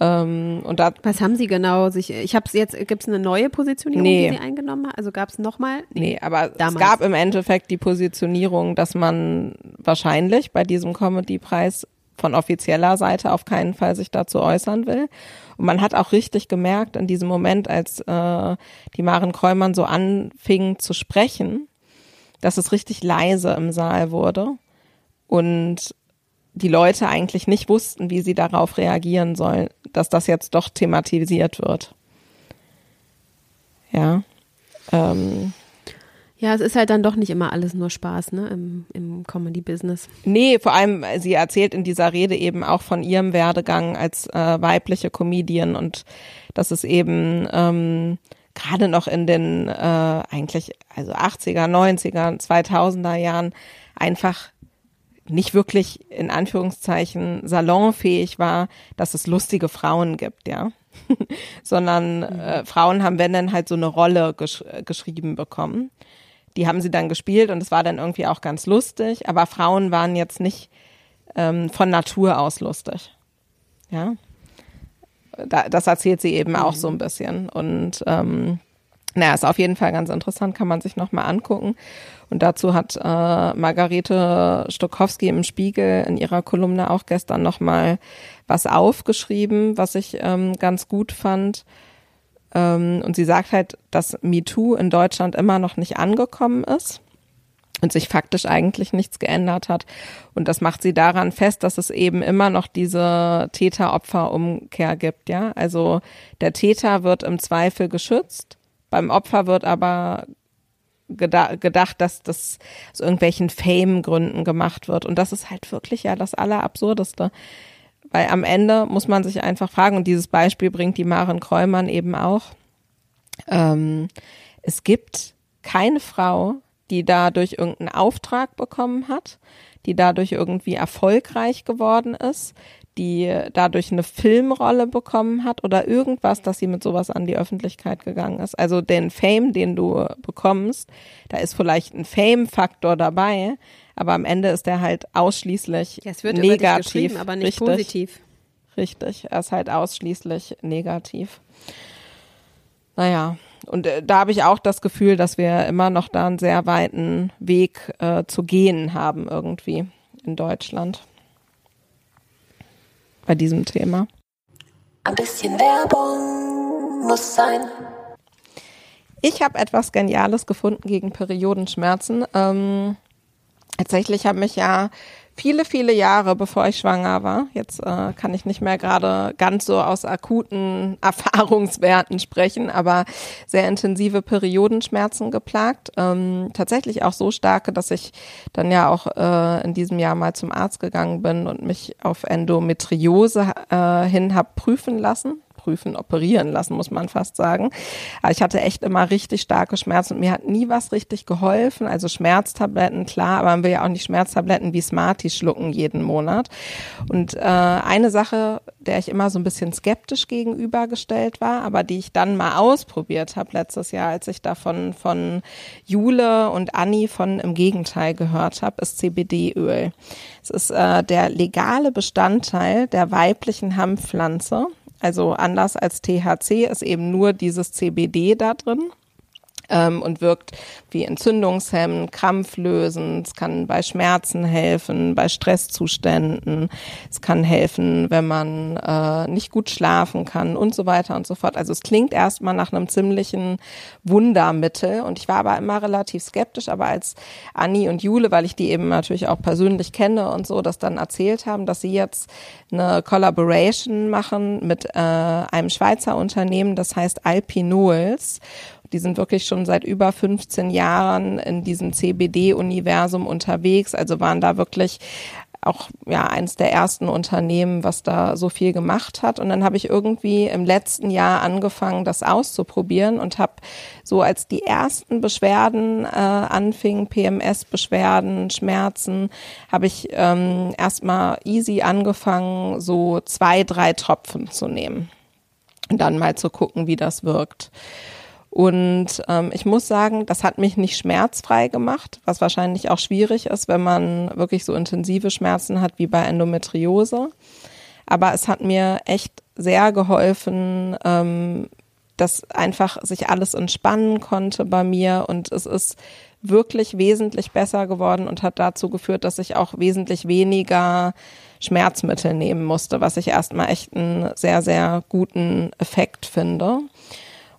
Ähm, und da, was haben Sie genau sich? Ich habe es jetzt. Gibt es eine neue Positionierung, nee. die Sie eingenommen haben? Also gab es nochmal? Nee, nee, aber damals. es gab im Endeffekt die Positionierung, dass man wahrscheinlich bei diesem Comedy-Preis von offizieller Seite auf keinen Fall sich dazu äußern will. Und man hat auch richtig gemerkt in diesem Moment, als äh, die Maren Kräumann so anfingen zu sprechen, dass es richtig leise im Saal wurde und die Leute eigentlich nicht wussten, wie sie darauf reagieren sollen, dass das jetzt doch thematisiert wird. Ja. Ähm, ja, es ist halt dann doch nicht immer alles nur Spaß, ne, im, im Comedy-Business. Nee, vor allem, sie erzählt in dieser Rede eben auch von ihrem Werdegang als äh, weibliche Comedian und dass es eben ähm, gerade noch in den äh, eigentlich, also 80er, 90er, 2000er Jahren einfach nicht wirklich in Anführungszeichen salonfähig war, dass es lustige Frauen gibt, ja. Sondern äh, Frauen haben, wenn dann halt so eine Rolle gesch geschrieben bekommen. Die haben sie dann gespielt und es war dann irgendwie auch ganz lustig, aber Frauen waren jetzt nicht ähm, von Natur aus lustig. Ja. Da, das erzählt sie eben auch so ein bisschen. Und ähm, naja, ist auf jeden Fall ganz interessant, kann man sich nochmal angucken. Und dazu hat äh, Margarete Stokowski im Spiegel in ihrer Kolumne auch gestern nochmal was aufgeschrieben, was ich ähm, ganz gut fand. Ähm, und sie sagt halt, dass MeToo in Deutschland immer noch nicht angekommen ist und sich faktisch eigentlich nichts geändert hat. Und das macht sie daran fest, dass es eben immer noch diese Täter-Opfer-Umkehr gibt, ja. Also der Täter wird im Zweifel geschützt, beim Opfer wird aber gedacht, dass das aus irgendwelchen Fame-Gründen gemacht wird. Und das ist halt wirklich ja das Allerabsurdeste. Weil am Ende muss man sich einfach fragen, und dieses Beispiel bringt die Maren Kräumann eben auch, ähm, es gibt keine Frau, die dadurch irgendeinen Auftrag bekommen hat, die dadurch irgendwie erfolgreich geworden ist, die dadurch eine Filmrolle bekommen hat oder irgendwas, dass sie mit sowas an die Öffentlichkeit gegangen ist. Also den Fame, den du bekommst, da ist vielleicht ein Fame-Faktor dabei, aber am Ende ist er halt ausschließlich ja, es wird negativ, aber nicht richtig, positiv. Richtig, er ist halt ausschließlich negativ. Naja, und äh, da habe ich auch das Gefühl, dass wir immer noch da einen sehr weiten Weg äh, zu gehen haben irgendwie in Deutschland bei diesem Thema. Ein bisschen Werbung muss sein. Ich habe etwas Geniales gefunden gegen Periodenschmerzen. Ähm, Tatsächlich habe mich ja viele, viele Jahre, bevor ich schwanger war, jetzt äh, kann ich nicht mehr gerade ganz so aus akuten Erfahrungswerten sprechen, aber sehr intensive Periodenschmerzen geplagt. Ähm, tatsächlich auch so starke, dass ich dann ja auch äh, in diesem Jahr mal zum Arzt gegangen bin und mich auf Endometriose äh, hin habe prüfen lassen prüfen, operieren lassen, muss man fast sagen. Aber ich hatte echt immer richtig starke Schmerzen und mir hat nie was richtig geholfen. Also Schmerztabletten, klar, aber man will ja auch nicht Schmerztabletten wie Smarty schlucken jeden Monat. Und äh, eine Sache, der ich immer so ein bisschen skeptisch gegenübergestellt war, aber die ich dann mal ausprobiert habe letztes Jahr, als ich davon von Jule und Anni von im Gegenteil gehört habe, ist CBD-Öl. Es ist äh, der legale Bestandteil der weiblichen Hanfpflanze. Also anders als THC ist eben nur dieses CBD da drin. Ähm, und wirkt wie entzündungshemmend, krampflösend. Es kann bei Schmerzen helfen, bei Stresszuständen. Es kann helfen, wenn man äh, nicht gut schlafen kann und so weiter und so fort. Also es klingt erstmal nach einem ziemlichen Wundermittel und ich war aber immer relativ skeptisch, aber als Anni und Jule, weil ich die eben natürlich auch persönlich kenne und so, das dann erzählt haben, dass sie jetzt eine Collaboration machen mit äh, einem Schweizer Unternehmen, das heißt Alpinols die sind wirklich schon seit über 15 Jahren in diesem CBD-Universum unterwegs, also waren da wirklich auch ja eins der ersten Unternehmen, was da so viel gemacht hat. Und dann habe ich irgendwie im letzten Jahr angefangen, das auszuprobieren und habe so als die ersten Beschwerden äh, anfingen, PMS-Beschwerden, Schmerzen, habe ich ähm, erstmal easy angefangen, so zwei, drei Tropfen zu nehmen und dann mal zu gucken, wie das wirkt. Und ähm, ich muss sagen, das hat mich nicht schmerzfrei gemacht, was wahrscheinlich auch schwierig ist, wenn man wirklich so intensive Schmerzen hat wie bei Endometriose. Aber es hat mir echt sehr geholfen, ähm, dass einfach sich alles entspannen konnte bei mir und es ist wirklich wesentlich besser geworden und hat dazu geführt, dass ich auch wesentlich weniger Schmerzmittel nehmen musste, was ich erstmal echt einen sehr, sehr guten Effekt finde.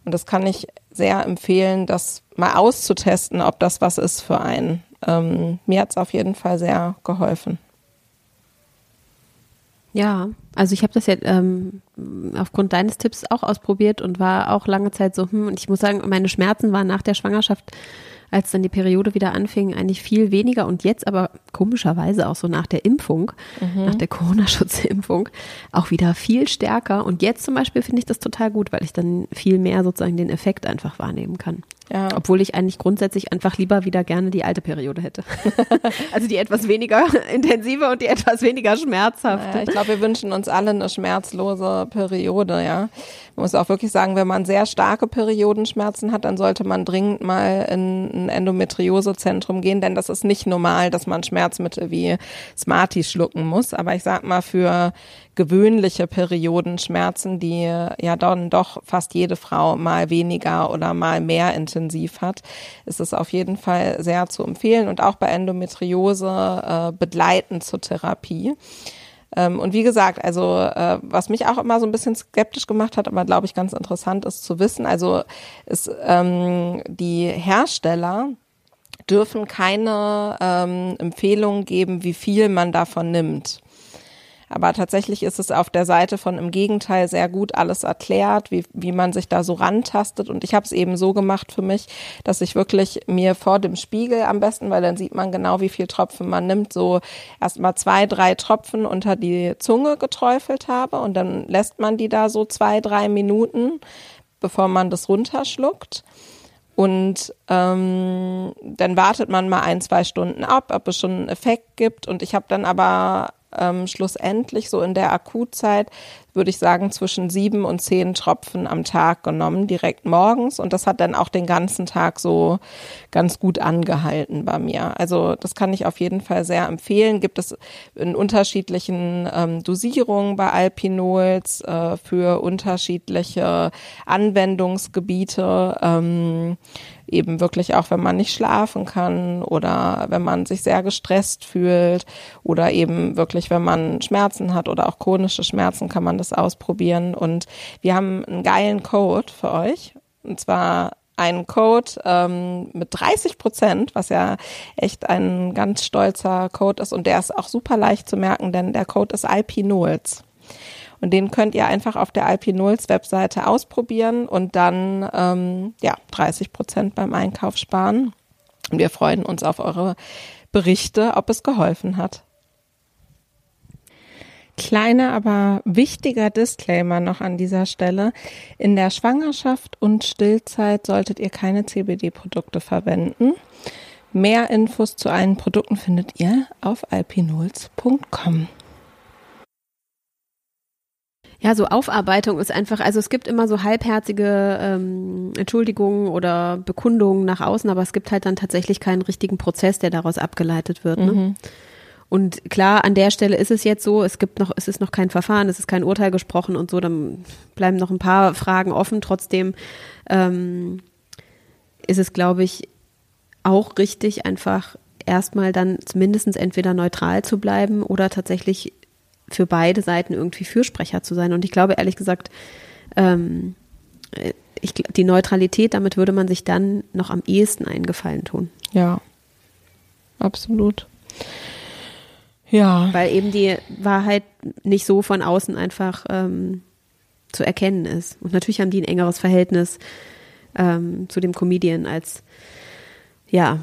Und das kann ich sehr empfehlen, das mal auszutesten, ob das was ist für einen. Ähm, mir hat es auf jeden Fall sehr geholfen. Ja, also ich habe das ja ähm, aufgrund deines Tipps auch ausprobiert und war auch lange Zeit so, hm, und ich muss sagen, meine Schmerzen waren nach der Schwangerschaft als dann die Periode wieder anfing, eigentlich viel weniger und jetzt aber komischerweise auch so nach der Impfung, mhm. nach der Corona-Schutzimpfung, auch wieder viel stärker. Und jetzt zum Beispiel finde ich das total gut, weil ich dann viel mehr sozusagen den Effekt einfach wahrnehmen kann. Ja. Obwohl ich eigentlich grundsätzlich einfach lieber wieder gerne die alte Periode hätte. also die etwas weniger intensive und die etwas weniger schmerzhafte. Naja, ich glaube, wir wünschen uns alle eine schmerzlose Periode, ja. Man muss auch wirklich sagen, wenn man sehr starke Periodenschmerzen hat, dann sollte man dringend mal in ein Endometriosezentrum gehen, denn das ist nicht normal, dass man Schmerzmittel wie Smarties schlucken muss. Aber ich sag mal, für gewöhnliche Periodenschmerzen, die ja dann doch fast jede Frau mal weniger oder mal mehr intensiv hat, ist es auf jeden Fall sehr zu empfehlen und auch bei Endometriose äh, begleitend zur Therapie. Ähm, und wie gesagt, also äh, was mich auch immer so ein bisschen skeptisch gemacht hat, aber glaube ich ganz interessant ist zu wissen, also ist ähm, die Hersteller dürfen keine ähm, Empfehlungen geben, wie viel man davon nimmt. Aber tatsächlich ist es auf der Seite von im Gegenteil sehr gut alles erklärt, wie, wie man sich da so rantastet. Und ich habe es eben so gemacht für mich, dass ich wirklich mir vor dem Spiegel am besten, weil dann sieht man genau, wie viel Tropfen man nimmt, so erstmal zwei, drei Tropfen unter die Zunge geträufelt habe. Und dann lässt man die da so zwei, drei Minuten, bevor man das runterschluckt. Und ähm, dann wartet man mal ein, zwei Stunden ab, ob es schon einen Effekt gibt. Und ich habe dann aber ähm, schlussendlich so in der Akutzeit, würde ich sagen, zwischen sieben und zehn Tropfen am Tag genommen, direkt morgens. Und das hat dann auch den ganzen Tag so ganz gut angehalten bei mir. Also das kann ich auf jeden Fall sehr empfehlen. Gibt es in unterschiedlichen ähm, Dosierungen bei Alpinols äh, für unterschiedliche Anwendungsgebiete. Ähm, eben wirklich auch, wenn man nicht schlafen kann oder wenn man sich sehr gestresst fühlt oder eben wirklich, wenn man Schmerzen hat oder auch chronische Schmerzen, kann man das ausprobieren. Und wir haben einen geilen Code für euch. Und zwar einen Code ähm, mit 30 Prozent, was ja echt ein ganz stolzer Code ist und der ist auch super leicht zu merken, denn der Code ist IPNOLS. Und den könnt ihr einfach auf der Alpinols Webseite ausprobieren und dann ähm, ja 30 Prozent beim Einkauf sparen. Und wir freuen uns auf eure Berichte, ob es geholfen hat. Kleiner, aber wichtiger Disclaimer noch an dieser Stelle. In der Schwangerschaft und Stillzeit solltet ihr keine CBD-Produkte verwenden. Mehr Infos zu allen Produkten findet ihr auf alpinols.com. Ja, so Aufarbeitung ist einfach, also es gibt immer so halbherzige ähm, Entschuldigungen oder Bekundungen nach außen, aber es gibt halt dann tatsächlich keinen richtigen Prozess, der daraus abgeleitet wird. Ne? Mhm. Und klar, an der Stelle ist es jetzt so, es gibt noch, es ist noch kein Verfahren, es ist kein Urteil gesprochen und so, dann bleiben noch ein paar Fragen offen. Trotzdem ähm, ist es, glaube ich, auch richtig, einfach erstmal dann zumindest entweder neutral zu bleiben oder tatsächlich für beide Seiten irgendwie Fürsprecher zu sein. Und ich glaube, ehrlich gesagt, ähm, ich, die Neutralität, damit würde man sich dann noch am ehesten einen Gefallen tun. Ja, absolut. Ja. Weil eben die Wahrheit nicht so von außen einfach ähm, zu erkennen ist. Und natürlich haben die ein engeres Verhältnis ähm, zu dem Comedian als ja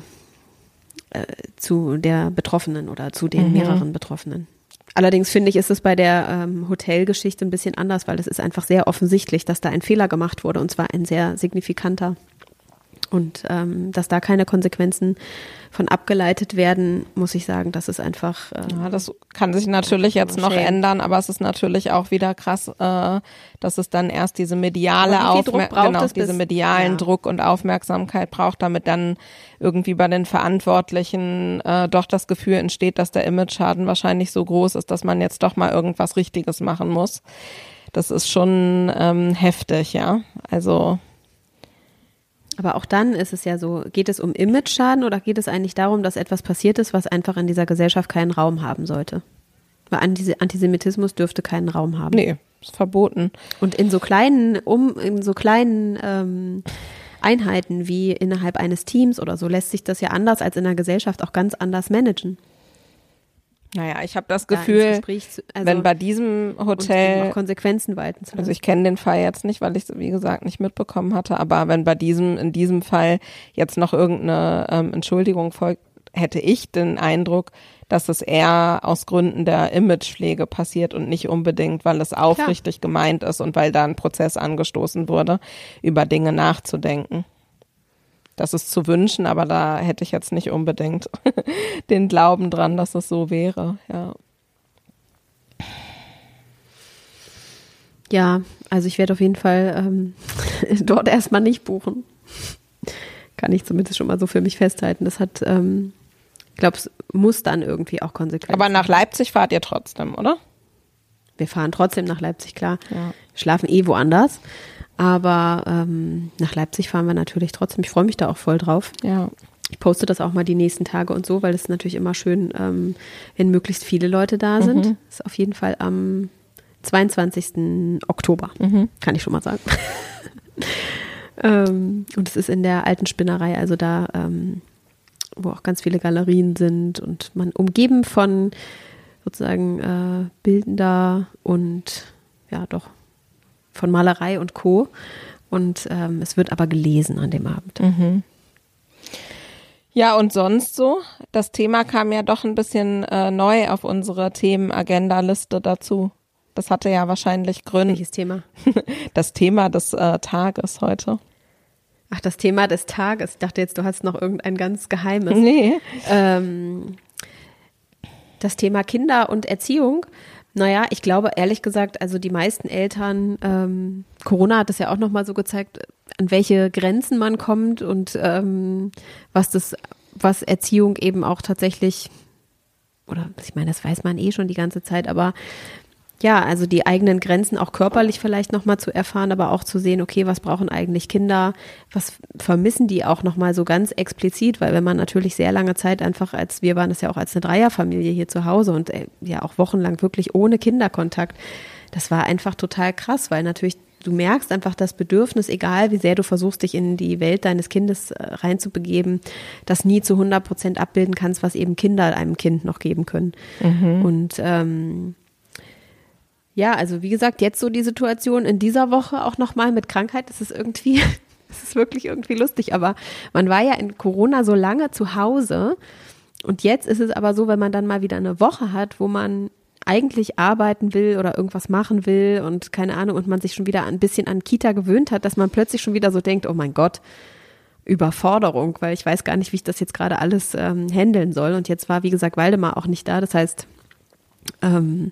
äh, zu der Betroffenen oder zu den mhm. mehreren Betroffenen. Allerdings finde ich, ist es bei der ähm, Hotelgeschichte ein bisschen anders, weil es ist einfach sehr offensichtlich, dass da ein Fehler gemacht wurde und zwar ein sehr signifikanter. Und ähm, dass da keine Konsequenzen von abgeleitet werden, muss ich sagen, das ist einfach. Äh, ja, das kann sich natürlich jetzt noch Shame. ändern, aber es ist natürlich auch wieder krass, äh, dass es dann erst diese mediale Aufmerksamkeit, genau, diese medialen ja. Druck und Aufmerksamkeit braucht, damit dann irgendwie bei den Verantwortlichen äh, doch das Gefühl entsteht, dass der Image-Schaden wahrscheinlich so groß ist, dass man jetzt doch mal irgendwas Richtiges machen muss. Das ist schon ähm, heftig, ja. Also aber auch dann ist es ja so, geht es um Image-Schaden oder geht es eigentlich darum, dass etwas passiert ist, was einfach in dieser Gesellschaft keinen Raum haben sollte? Weil Antisemitismus dürfte keinen Raum haben. Nee, ist verboten. Und in so kleinen, um, in so kleinen ähm, Einheiten wie innerhalb eines Teams oder so lässt sich das ja anders als in der Gesellschaft auch ganz anders managen. Naja, ich habe das Gefühl, zu, also wenn bei diesem Hotel Konsequenzen walten zu lassen. Also ich kenne den Fall jetzt nicht, weil ich es wie gesagt nicht mitbekommen hatte, aber wenn bei diesem in diesem Fall jetzt noch irgendeine ähm, Entschuldigung folgt, hätte ich den Eindruck, dass es eher aus Gründen der Imagepflege passiert und nicht unbedingt, weil es aufrichtig Klar. gemeint ist und weil da ein Prozess angestoßen wurde, über Dinge nachzudenken. Das ist zu wünschen, aber da hätte ich jetzt nicht unbedingt den Glauben dran, dass es so wäre, ja. Ja, also ich werde auf jeden Fall ähm, dort erstmal nicht buchen. Kann ich zumindest schon mal so für mich festhalten. Das hat, ähm, ich glaube, es muss dann irgendwie auch Konsequenzen. Aber nach Leipzig fahrt ihr trotzdem, oder? Wir fahren trotzdem nach Leipzig, klar. Ja. Schlafen eh woanders. Aber ähm, nach Leipzig fahren wir natürlich trotzdem. Ich freue mich da auch voll drauf. Ja. Ich poste das auch mal die nächsten Tage und so, weil es natürlich immer schön, ähm, wenn möglichst viele Leute da sind. Mhm. Das ist auf jeden Fall am 22. Oktober, mhm. kann ich schon mal sagen. ähm, und es ist in der alten Spinnerei, also da, ähm, wo auch ganz viele Galerien sind und man umgeben von sozusagen äh, bildender und ja doch von Malerei und Co. Und ähm, es wird aber gelesen an dem Abend. Mhm. Ja, und sonst so? Das Thema kam ja doch ein bisschen äh, neu auf unsere Themenagenda-Liste dazu. Das hatte ja wahrscheinlich Gründe. Welches Thema? Das Thema des äh, Tages heute. Ach, das Thema des Tages. Ich dachte jetzt, du hast noch irgendein ganz geheimes. Nee. Ähm, das Thema Kinder und Erziehung naja, ich glaube ehrlich gesagt, also die meisten Eltern, ähm, Corona hat es ja auch nochmal so gezeigt, an welche Grenzen man kommt und ähm, was das, was Erziehung eben auch tatsächlich, oder ich meine, das weiß man eh schon die ganze Zeit, aber ja, also die eigenen Grenzen auch körperlich vielleicht nochmal zu erfahren, aber auch zu sehen, okay, was brauchen eigentlich Kinder, was vermissen die auch nochmal so ganz explizit, weil wenn man natürlich sehr lange Zeit einfach als, wir waren das ja auch als eine Dreierfamilie hier zu Hause und äh, ja auch wochenlang wirklich ohne Kinderkontakt, das war einfach total krass, weil natürlich du merkst einfach das Bedürfnis, egal wie sehr du versuchst, dich in die Welt deines Kindes äh, reinzubegeben, das nie zu 100 Prozent abbilden kannst, was eben Kinder einem Kind noch geben können. Mhm. Und ähm, ja, also wie gesagt, jetzt so die Situation in dieser Woche auch nochmal mit Krankheit, das ist irgendwie, das ist wirklich irgendwie lustig, aber man war ja in Corona so lange zu Hause und jetzt ist es aber so, wenn man dann mal wieder eine Woche hat, wo man eigentlich arbeiten will oder irgendwas machen will und keine Ahnung und man sich schon wieder ein bisschen an Kita gewöhnt hat, dass man plötzlich schon wieder so denkt, oh mein Gott, Überforderung, weil ich weiß gar nicht, wie ich das jetzt gerade alles ähm, handeln soll. Und jetzt war, wie gesagt, Waldemar auch nicht da. Das heißt, ähm,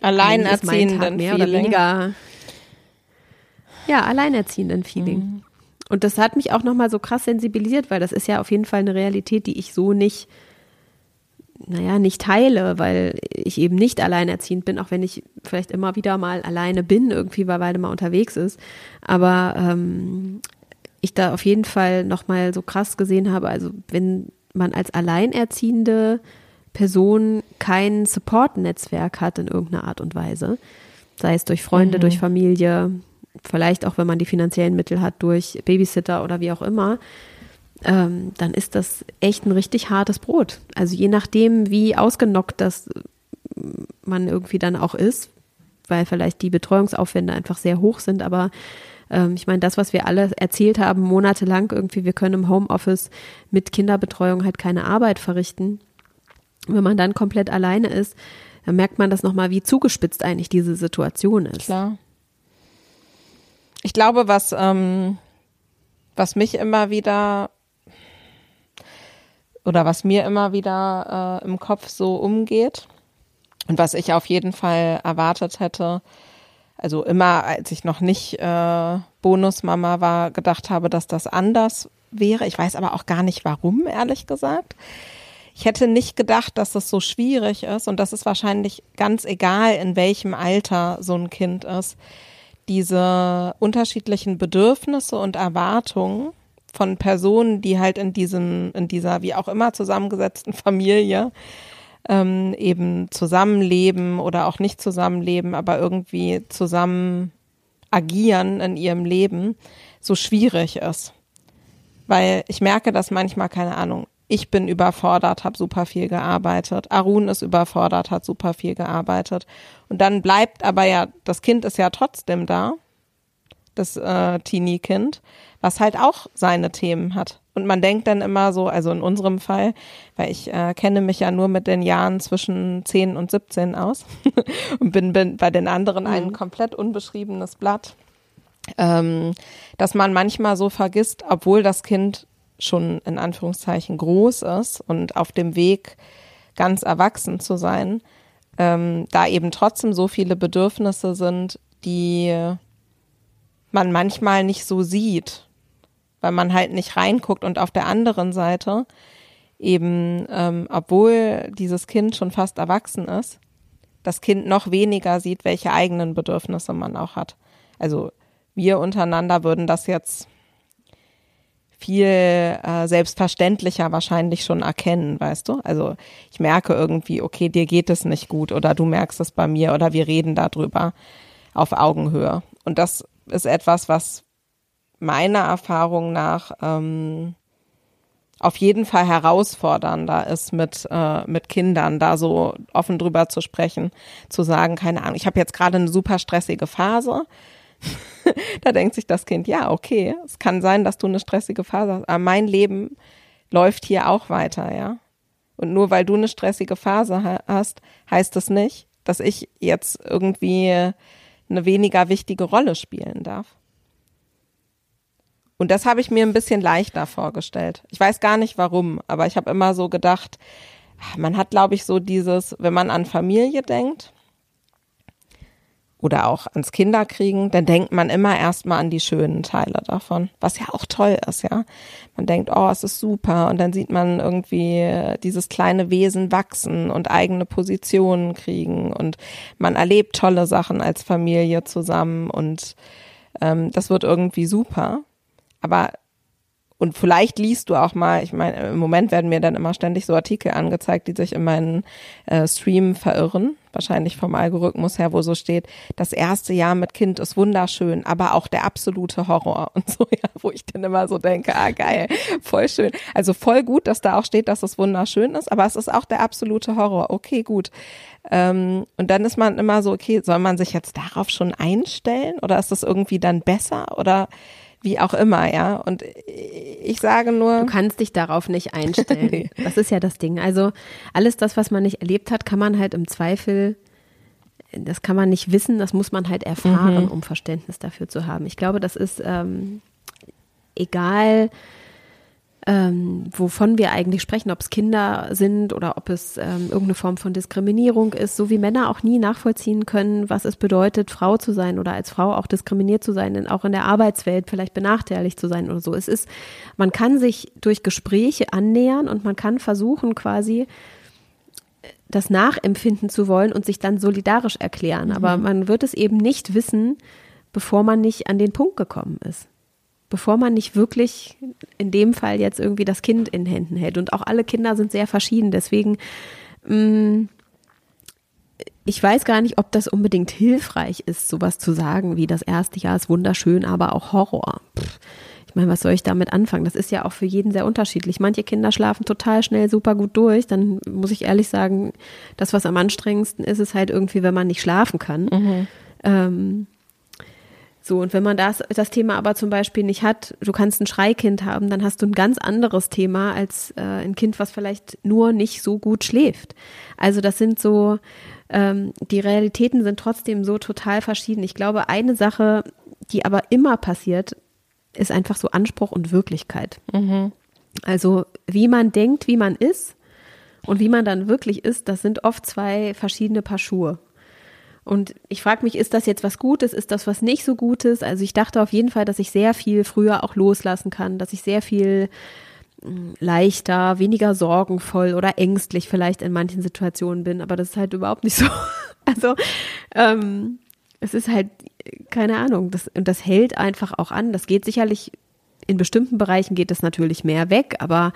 Alleinerziehenden mehr Feeling. oder weniger. Ja, alleinerziehenden Feeling. Mhm. Und das hat mich auch nochmal so krass sensibilisiert, weil das ist ja auf jeden Fall eine Realität, die ich so nicht, naja, nicht teile, weil ich eben nicht alleinerziehend bin, auch wenn ich vielleicht immer wieder mal alleine bin, irgendwie, weil Waldemar unterwegs ist. Aber ähm, ich da auf jeden Fall nochmal so krass gesehen habe, also wenn man als alleinerziehende Person kein Support-Netzwerk hat in irgendeiner Art und Weise, sei es durch Freunde, mhm. durch Familie, vielleicht auch, wenn man die finanziellen Mittel hat, durch Babysitter oder wie auch immer, ähm, dann ist das echt ein richtig hartes Brot. Also je nachdem, wie ausgenockt das man irgendwie dann auch ist, weil vielleicht die Betreuungsaufwände einfach sehr hoch sind, aber ähm, ich meine, das, was wir alle erzählt haben, monatelang irgendwie, wir können im Homeoffice mit Kinderbetreuung halt keine Arbeit verrichten. Wenn man dann komplett alleine ist, dann merkt man das nochmal, wie zugespitzt eigentlich diese Situation ist. Klar. Ich glaube, was, ähm, was mich immer wieder oder was mir immer wieder äh, im Kopf so umgeht und was ich auf jeden Fall erwartet hätte, also immer, als ich noch nicht äh, Bonusmama war, gedacht habe, dass das anders wäre. Ich weiß aber auch gar nicht warum, ehrlich gesagt. Ich hätte nicht gedacht, dass das so schwierig ist und das ist wahrscheinlich ganz egal, in welchem Alter so ein Kind ist, diese unterschiedlichen Bedürfnisse und Erwartungen von Personen, die halt in diesem, in dieser wie auch immer zusammengesetzten Familie ähm, eben zusammenleben oder auch nicht zusammenleben, aber irgendwie zusammen agieren in ihrem Leben, so schwierig ist. Weil ich merke, dass manchmal, keine Ahnung, ich bin überfordert, habe super viel gearbeitet, Arun ist überfordert, hat super viel gearbeitet. Und dann bleibt aber ja, das Kind ist ja trotzdem da, das äh, Teenie-Kind, was halt auch seine Themen hat. Und man denkt dann immer so, also in unserem Fall, weil ich äh, kenne mich ja nur mit den Jahren zwischen 10 und 17 aus und bin, bin bei den anderen mhm. ein komplett unbeschriebenes Blatt, ähm, dass man manchmal so vergisst, obwohl das Kind schon in Anführungszeichen groß ist und auf dem Weg ganz erwachsen zu sein, ähm, da eben trotzdem so viele Bedürfnisse sind, die man manchmal nicht so sieht weil man halt nicht reinguckt und auf der anderen Seite eben, ähm, obwohl dieses Kind schon fast erwachsen ist, das Kind noch weniger sieht, welche eigenen Bedürfnisse man auch hat. Also wir untereinander würden das jetzt viel äh, selbstverständlicher wahrscheinlich schon erkennen, weißt du? Also ich merke irgendwie, okay, dir geht es nicht gut oder du merkst es bei mir oder wir reden darüber auf Augenhöhe. Und das ist etwas, was meiner Erfahrung nach ähm, auf jeden Fall herausfordernder ist, mit, äh, mit Kindern da so offen drüber zu sprechen, zu sagen, keine Ahnung, ich habe jetzt gerade eine super stressige Phase. da denkt sich das Kind, ja, okay, es kann sein, dass du eine stressige Phase hast, aber mein Leben läuft hier auch weiter, ja. Und nur weil du eine stressige Phase hast, heißt das nicht, dass ich jetzt irgendwie eine weniger wichtige Rolle spielen darf. Und das habe ich mir ein bisschen leichter vorgestellt. Ich weiß gar nicht warum, aber ich habe immer so gedacht, man hat, glaube ich, so dieses, wenn man an Familie denkt oder auch ans Kinderkriegen, dann denkt man immer erstmal an die schönen Teile davon, was ja auch toll ist, ja. Man denkt, oh, es ist super und dann sieht man irgendwie dieses kleine Wesen wachsen und eigene Positionen kriegen und man erlebt tolle Sachen als Familie zusammen und ähm, das wird irgendwie super. Aber und vielleicht liest du auch mal, ich meine, im Moment werden mir dann immer ständig so Artikel angezeigt, die sich in meinen äh, Stream verirren, wahrscheinlich vom Algorithmus her, wo so steht, das erste Jahr mit Kind ist wunderschön, aber auch der absolute Horror und so, ja, wo ich dann immer so denke, ah geil, voll schön. Also voll gut, dass da auch steht, dass es wunderschön ist, aber es ist auch der absolute Horror. Okay, gut. Ähm, und dann ist man immer so, okay, soll man sich jetzt darauf schon einstellen oder ist das irgendwie dann besser oder wie auch immer, ja. Und ich sage nur. Du kannst dich darauf nicht einstellen. nee. Das ist ja das Ding. Also alles das, was man nicht erlebt hat, kann man halt im Zweifel, das kann man nicht wissen, das muss man halt erfahren, mhm. um Verständnis dafür zu haben. Ich glaube, das ist ähm, egal, ähm, wovon wir eigentlich sprechen, ob es Kinder sind oder ob es ähm, irgendeine Form von Diskriminierung ist, so wie Männer auch nie nachvollziehen können, was es bedeutet, Frau zu sein oder als Frau auch diskriminiert zu sein, auch in der Arbeitswelt vielleicht benachteiligt zu sein oder so. Es ist, man kann sich durch Gespräche annähern und man kann versuchen quasi das nachempfinden zu wollen und sich dann solidarisch erklären. Mhm. Aber man wird es eben nicht wissen, bevor man nicht an den Punkt gekommen ist. Bevor man nicht wirklich in dem Fall jetzt irgendwie das Kind in Händen hält. Und auch alle Kinder sind sehr verschieden. Deswegen, mh, ich weiß gar nicht, ob das unbedingt hilfreich ist, sowas zu sagen, wie das erste Jahr ist wunderschön, aber auch Horror. Pff. Ich meine, was soll ich damit anfangen? Das ist ja auch für jeden sehr unterschiedlich. Manche Kinder schlafen total schnell super gut durch. Dann muss ich ehrlich sagen, das, was am anstrengendsten ist, ist halt irgendwie, wenn man nicht schlafen kann. Mhm. Ähm, so, und wenn man das, das Thema aber zum Beispiel nicht hat, du kannst ein Schreikind haben, dann hast du ein ganz anderes Thema als äh, ein Kind, was vielleicht nur nicht so gut schläft. Also das sind so, ähm, die Realitäten sind trotzdem so total verschieden. Ich glaube, eine Sache, die aber immer passiert, ist einfach so Anspruch und Wirklichkeit. Also wie man denkt, wie man ist und wie man dann wirklich ist, das sind oft zwei verschiedene Paar Schuhe. Und ich frage mich, ist das jetzt was Gutes, ist das was nicht so Gutes? Also ich dachte auf jeden Fall, dass ich sehr viel früher auch loslassen kann, dass ich sehr viel mh, leichter, weniger sorgenvoll oder ängstlich vielleicht in manchen Situationen bin, aber das ist halt überhaupt nicht so. Also ähm, es ist halt, keine Ahnung, das, und das hält einfach auch an. Das geht sicherlich, in bestimmten Bereichen geht es natürlich mehr weg, aber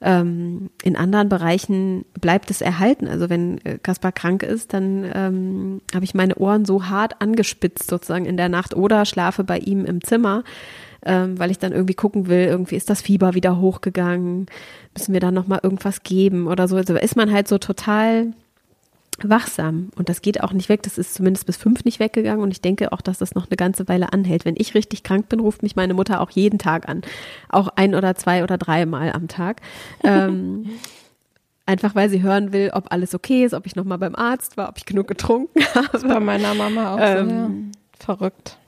ähm, in anderen Bereichen bleibt es erhalten. Also wenn äh, Kaspar krank ist, dann ähm, habe ich meine Ohren so hart angespitzt sozusagen in der Nacht oder schlafe bei ihm im Zimmer, ähm, weil ich dann irgendwie gucken will, irgendwie ist das Fieber wieder hochgegangen, müssen wir da nochmal irgendwas geben oder so. Also ist man halt so total wachsam und das geht auch nicht weg. Das ist zumindest bis fünf nicht weggegangen und ich denke auch, dass das noch eine ganze Weile anhält. Wenn ich richtig krank bin, ruft mich meine Mutter auch jeden Tag an, auch ein oder zwei oder dreimal am Tag. Ähm, einfach weil sie hören will, ob alles okay ist, ob ich noch mal beim Arzt war, ob ich genug getrunken Das war bei habe. meiner Mama auch Ähm, so. Ja. Verrückt.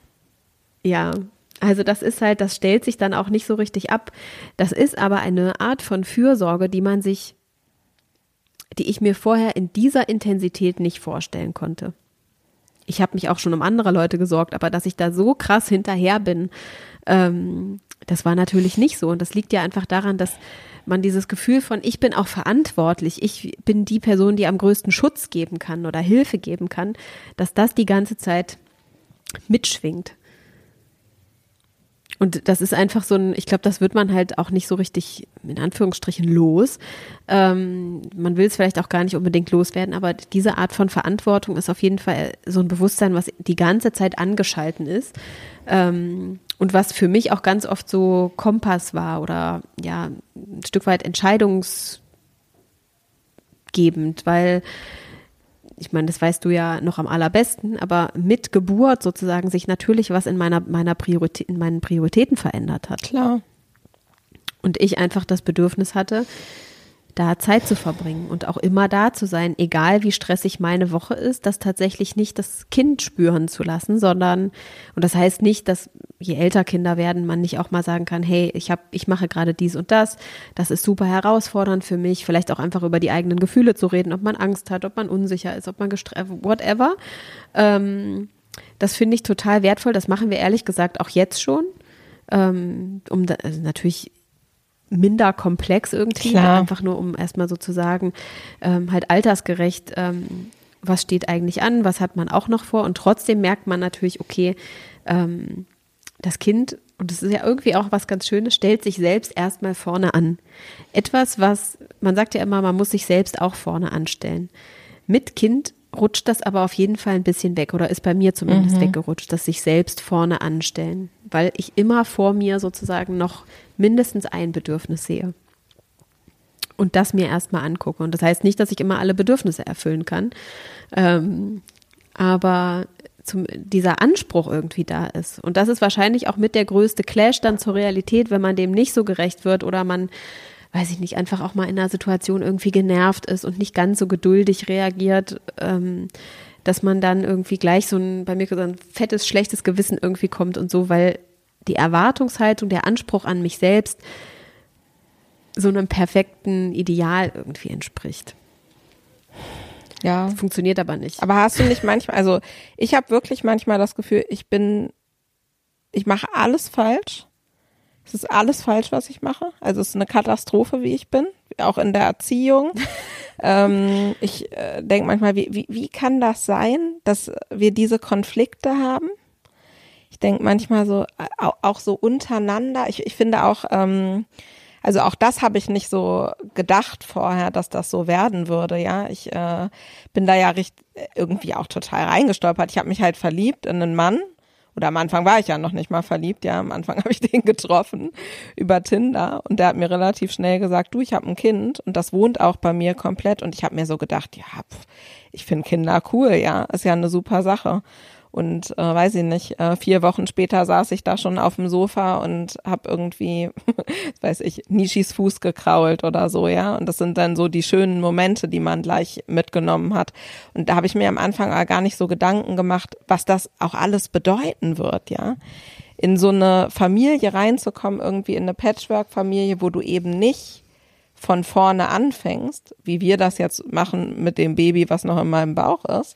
Ja, also das ist halt, das stellt sich dann auch nicht so richtig ab. Das ist aber eine Art von Fürsorge, die man sich, die ich mir vorher in dieser Intensität nicht vorstellen konnte. Ich habe mich auch schon um andere Leute gesorgt, aber dass ich da so krass hinterher bin, ähm, das war natürlich nicht so. Und das liegt ja einfach daran, dass man dieses Gefühl von, ich bin auch verantwortlich, ich bin die Person, die am größten Schutz geben kann oder Hilfe geben kann, dass das die ganze Zeit mitschwingt. Und das ist einfach so ein, ich glaube, das wird man halt auch nicht so richtig in Anführungsstrichen los. Ähm, man will es vielleicht auch gar nicht unbedingt loswerden, aber diese Art von Verantwortung ist auf jeden Fall so ein Bewusstsein, was die ganze Zeit angeschalten ist. Ähm, und was für mich auch ganz oft so Kompass war oder ja, ein Stück weit entscheidungsgebend, weil ich meine, das weißt du ja noch am allerbesten, aber mit Geburt sozusagen sich natürlich was in meiner, meiner Priorität, in meinen Prioritäten verändert hat. Klar. Und ich einfach das Bedürfnis hatte, da Zeit zu verbringen und auch immer da zu sein, egal wie stressig meine Woche ist, das tatsächlich nicht das Kind spüren zu lassen, sondern, und das heißt nicht, dass je älter Kinder werden, man nicht auch mal sagen kann, hey, ich habe, ich mache gerade dies und das, das ist super herausfordernd für mich, vielleicht auch einfach über die eigenen Gefühle zu reden, ob man Angst hat, ob man unsicher ist, ob man gestresst, whatever. Ähm, das finde ich total wertvoll, das machen wir ehrlich gesagt auch jetzt schon. Ähm, um da, also natürlich minder komplex irgendwie, Klar. einfach nur um erstmal sozusagen ähm, halt altersgerecht, ähm, was steht eigentlich an, was hat man auch noch vor und trotzdem merkt man natürlich, okay, ähm, das Kind, und das ist ja irgendwie auch was ganz Schönes, stellt sich selbst erstmal vorne an. Etwas, was, man sagt ja immer, man muss sich selbst auch vorne anstellen. Mit Kind rutscht das aber auf jeden Fall ein bisschen weg oder ist bei mir zumindest weggerutscht, dass sich selbst vorne anstellen, weil ich immer vor mir sozusagen noch mindestens ein Bedürfnis sehe und das mir erstmal angucke. Und das heißt nicht, dass ich immer alle Bedürfnisse erfüllen kann, ähm, aber zum, dieser Anspruch irgendwie da ist. Und das ist wahrscheinlich auch mit der größte Clash dann zur Realität, wenn man dem nicht so gerecht wird oder man, weiß ich nicht, einfach auch mal in einer Situation irgendwie genervt ist und nicht ganz so geduldig reagiert, ähm, dass man dann irgendwie gleich so ein, bei mir so ein fettes, schlechtes Gewissen irgendwie kommt und so, weil die Erwartungshaltung, der Anspruch an mich selbst so einem perfekten Ideal irgendwie entspricht. Ja. Funktioniert aber nicht. Aber hast du nicht manchmal, also ich habe wirklich manchmal das Gefühl, ich bin, ich mache alles falsch. Es ist alles falsch, was ich mache. Also es ist eine Katastrophe, wie ich bin, auch in der Erziehung. ähm, ich äh, denke manchmal, wie, wie, wie kann das sein, dass wir diese Konflikte haben? ich denke manchmal so, auch, auch so untereinander. Ich, ich finde auch, ähm, also auch das habe ich nicht so gedacht vorher, dass das so werden würde. Ja, ich äh, bin da ja richtig, irgendwie auch total reingestolpert. Ich habe mich halt verliebt in einen Mann. Oder am Anfang war ich ja noch nicht mal verliebt. Ja, am Anfang habe ich den getroffen über Tinder und der hat mir relativ schnell gesagt, du, ich habe ein Kind und das wohnt auch bei mir komplett. Und ich habe mir so gedacht, ja, pff, ich finde Kinder cool. Ja, ist ja eine super Sache. Und äh, weiß ich nicht, äh, vier Wochen später saß ich da schon auf dem Sofa und habe irgendwie, weiß ich, Nishis Fuß gekrault oder so, ja. Und das sind dann so die schönen Momente, die man gleich mitgenommen hat. Und da habe ich mir am Anfang gar nicht so Gedanken gemacht, was das auch alles bedeuten wird, ja. In so eine Familie reinzukommen, irgendwie in eine Patchwork-Familie, wo du eben nicht von vorne anfängst, wie wir das jetzt machen mit dem Baby, was noch in meinem Bauch ist,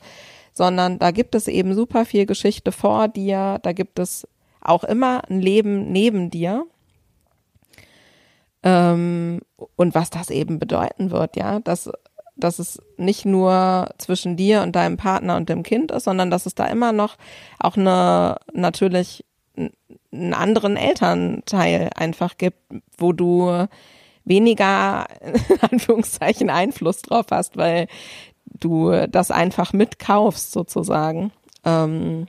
sondern da gibt es eben super viel Geschichte vor dir, da gibt es auch immer ein Leben neben dir. Ähm, und was das eben bedeuten wird, ja, dass, dass es nicht nur zwischen dir und deinem Partner und dem Kind ist, sondern dass es da immer noch auch eine, natürlich einen anderen Elternteil einfach gibt, wo du weniger, in Anführungszeichen, Einfluss drauf hast, weil du das einfach mitkaufst sozusagen. Ähm,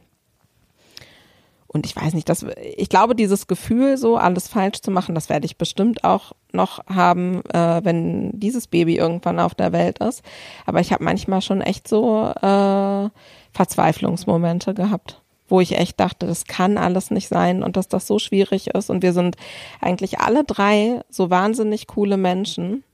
und ich weiß nicht, das, ich glaube, dieses Gefühl, so alles falsch zu machen, das werde ich bestimmt auch noch haben, äh, wenn dieses Baby irgendwann auf der Welt ist. Aber ich habe manchmal schon echt so äh, Verzweiflungsmomente gehabt, wo ich echt dachte, das kann alles nicht sein und dass das so schwierig ist. Und wir sind eigentlich alle drei so wahnsinnig coole Menschen.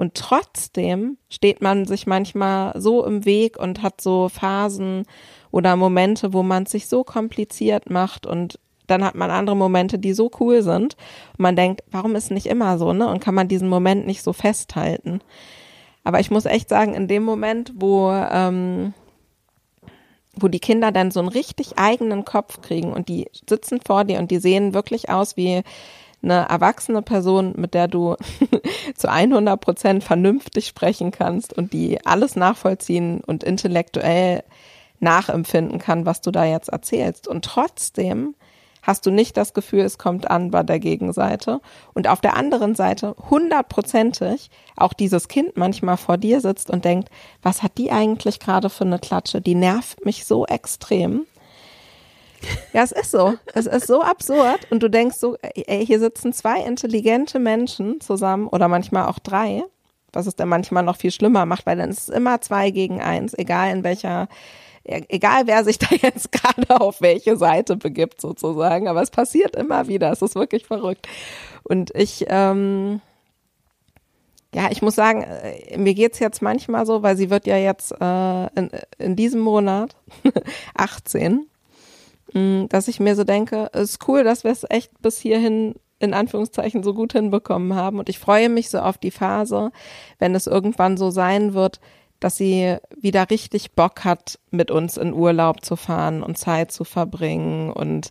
Und trotzdem steht man sich manchmal so im Weg und hat so Phasen oder Momente, wo man sich so kompliziert macht und dann hat man andere Momente, die so cool sind. Und man denkt, warum ist nicht immer so, ne? Und kann man diesen Moment nicht so festhalten. Aber ich muss echt sagen, in dem Moment, wo, ähm, wo die Kinder dann so einen richtig eigenen Kopf kriegen und die sitzen vor dir und die sehen wirklich aus wie eine erwachsene Person, mit der du zu 100 Prozent vernünftig sprechen kannst und die alles nachvollziehen und intellektuell nachempfinden kann, was du da jetzt erzählst. Und trotzdem hast du nicht das Gefühl, es kommt an bei der Gegenseite. Und auf der anderen Seite hundertprozentig auch dieses Kind manchmal vor dir sitzt und denkt, was hat die eigentlich gerade für eine Klatsche? Die nervt mich so extrem. Ja, es ist so. Es ist so absurd. Und du denkst so, ey, hier sitzen zwei intelligente Menschen zusammen oder manchmal auch drei, was es dann manchmal noch viel schlimmer macht, weil dann ist es immer zwei gegen eins, egal in welcher, egal wer sich da jetzt gerade auf welche Seite begibt sozusagen. Aber es passiert immer wieder. Es ist wirklich verrückt. Und ich, ähm, ja, ich muss sagen, äh, mir geht's jetzt manchmal so, weil sie wird ja jetzt äh, in, in diesem Monat 18 Mm, dass ich mir so denke, ist cool, dass wir es echt bis hierhin in Anführungszeichen so gut hinbekommen haben. Und ich freue mich so auf die Phase, wenn es irgendwann so sein wird, dass sie wieder richtig Bock hat, mit uns in Urlaub zu fahren und Zeit zu verbringen und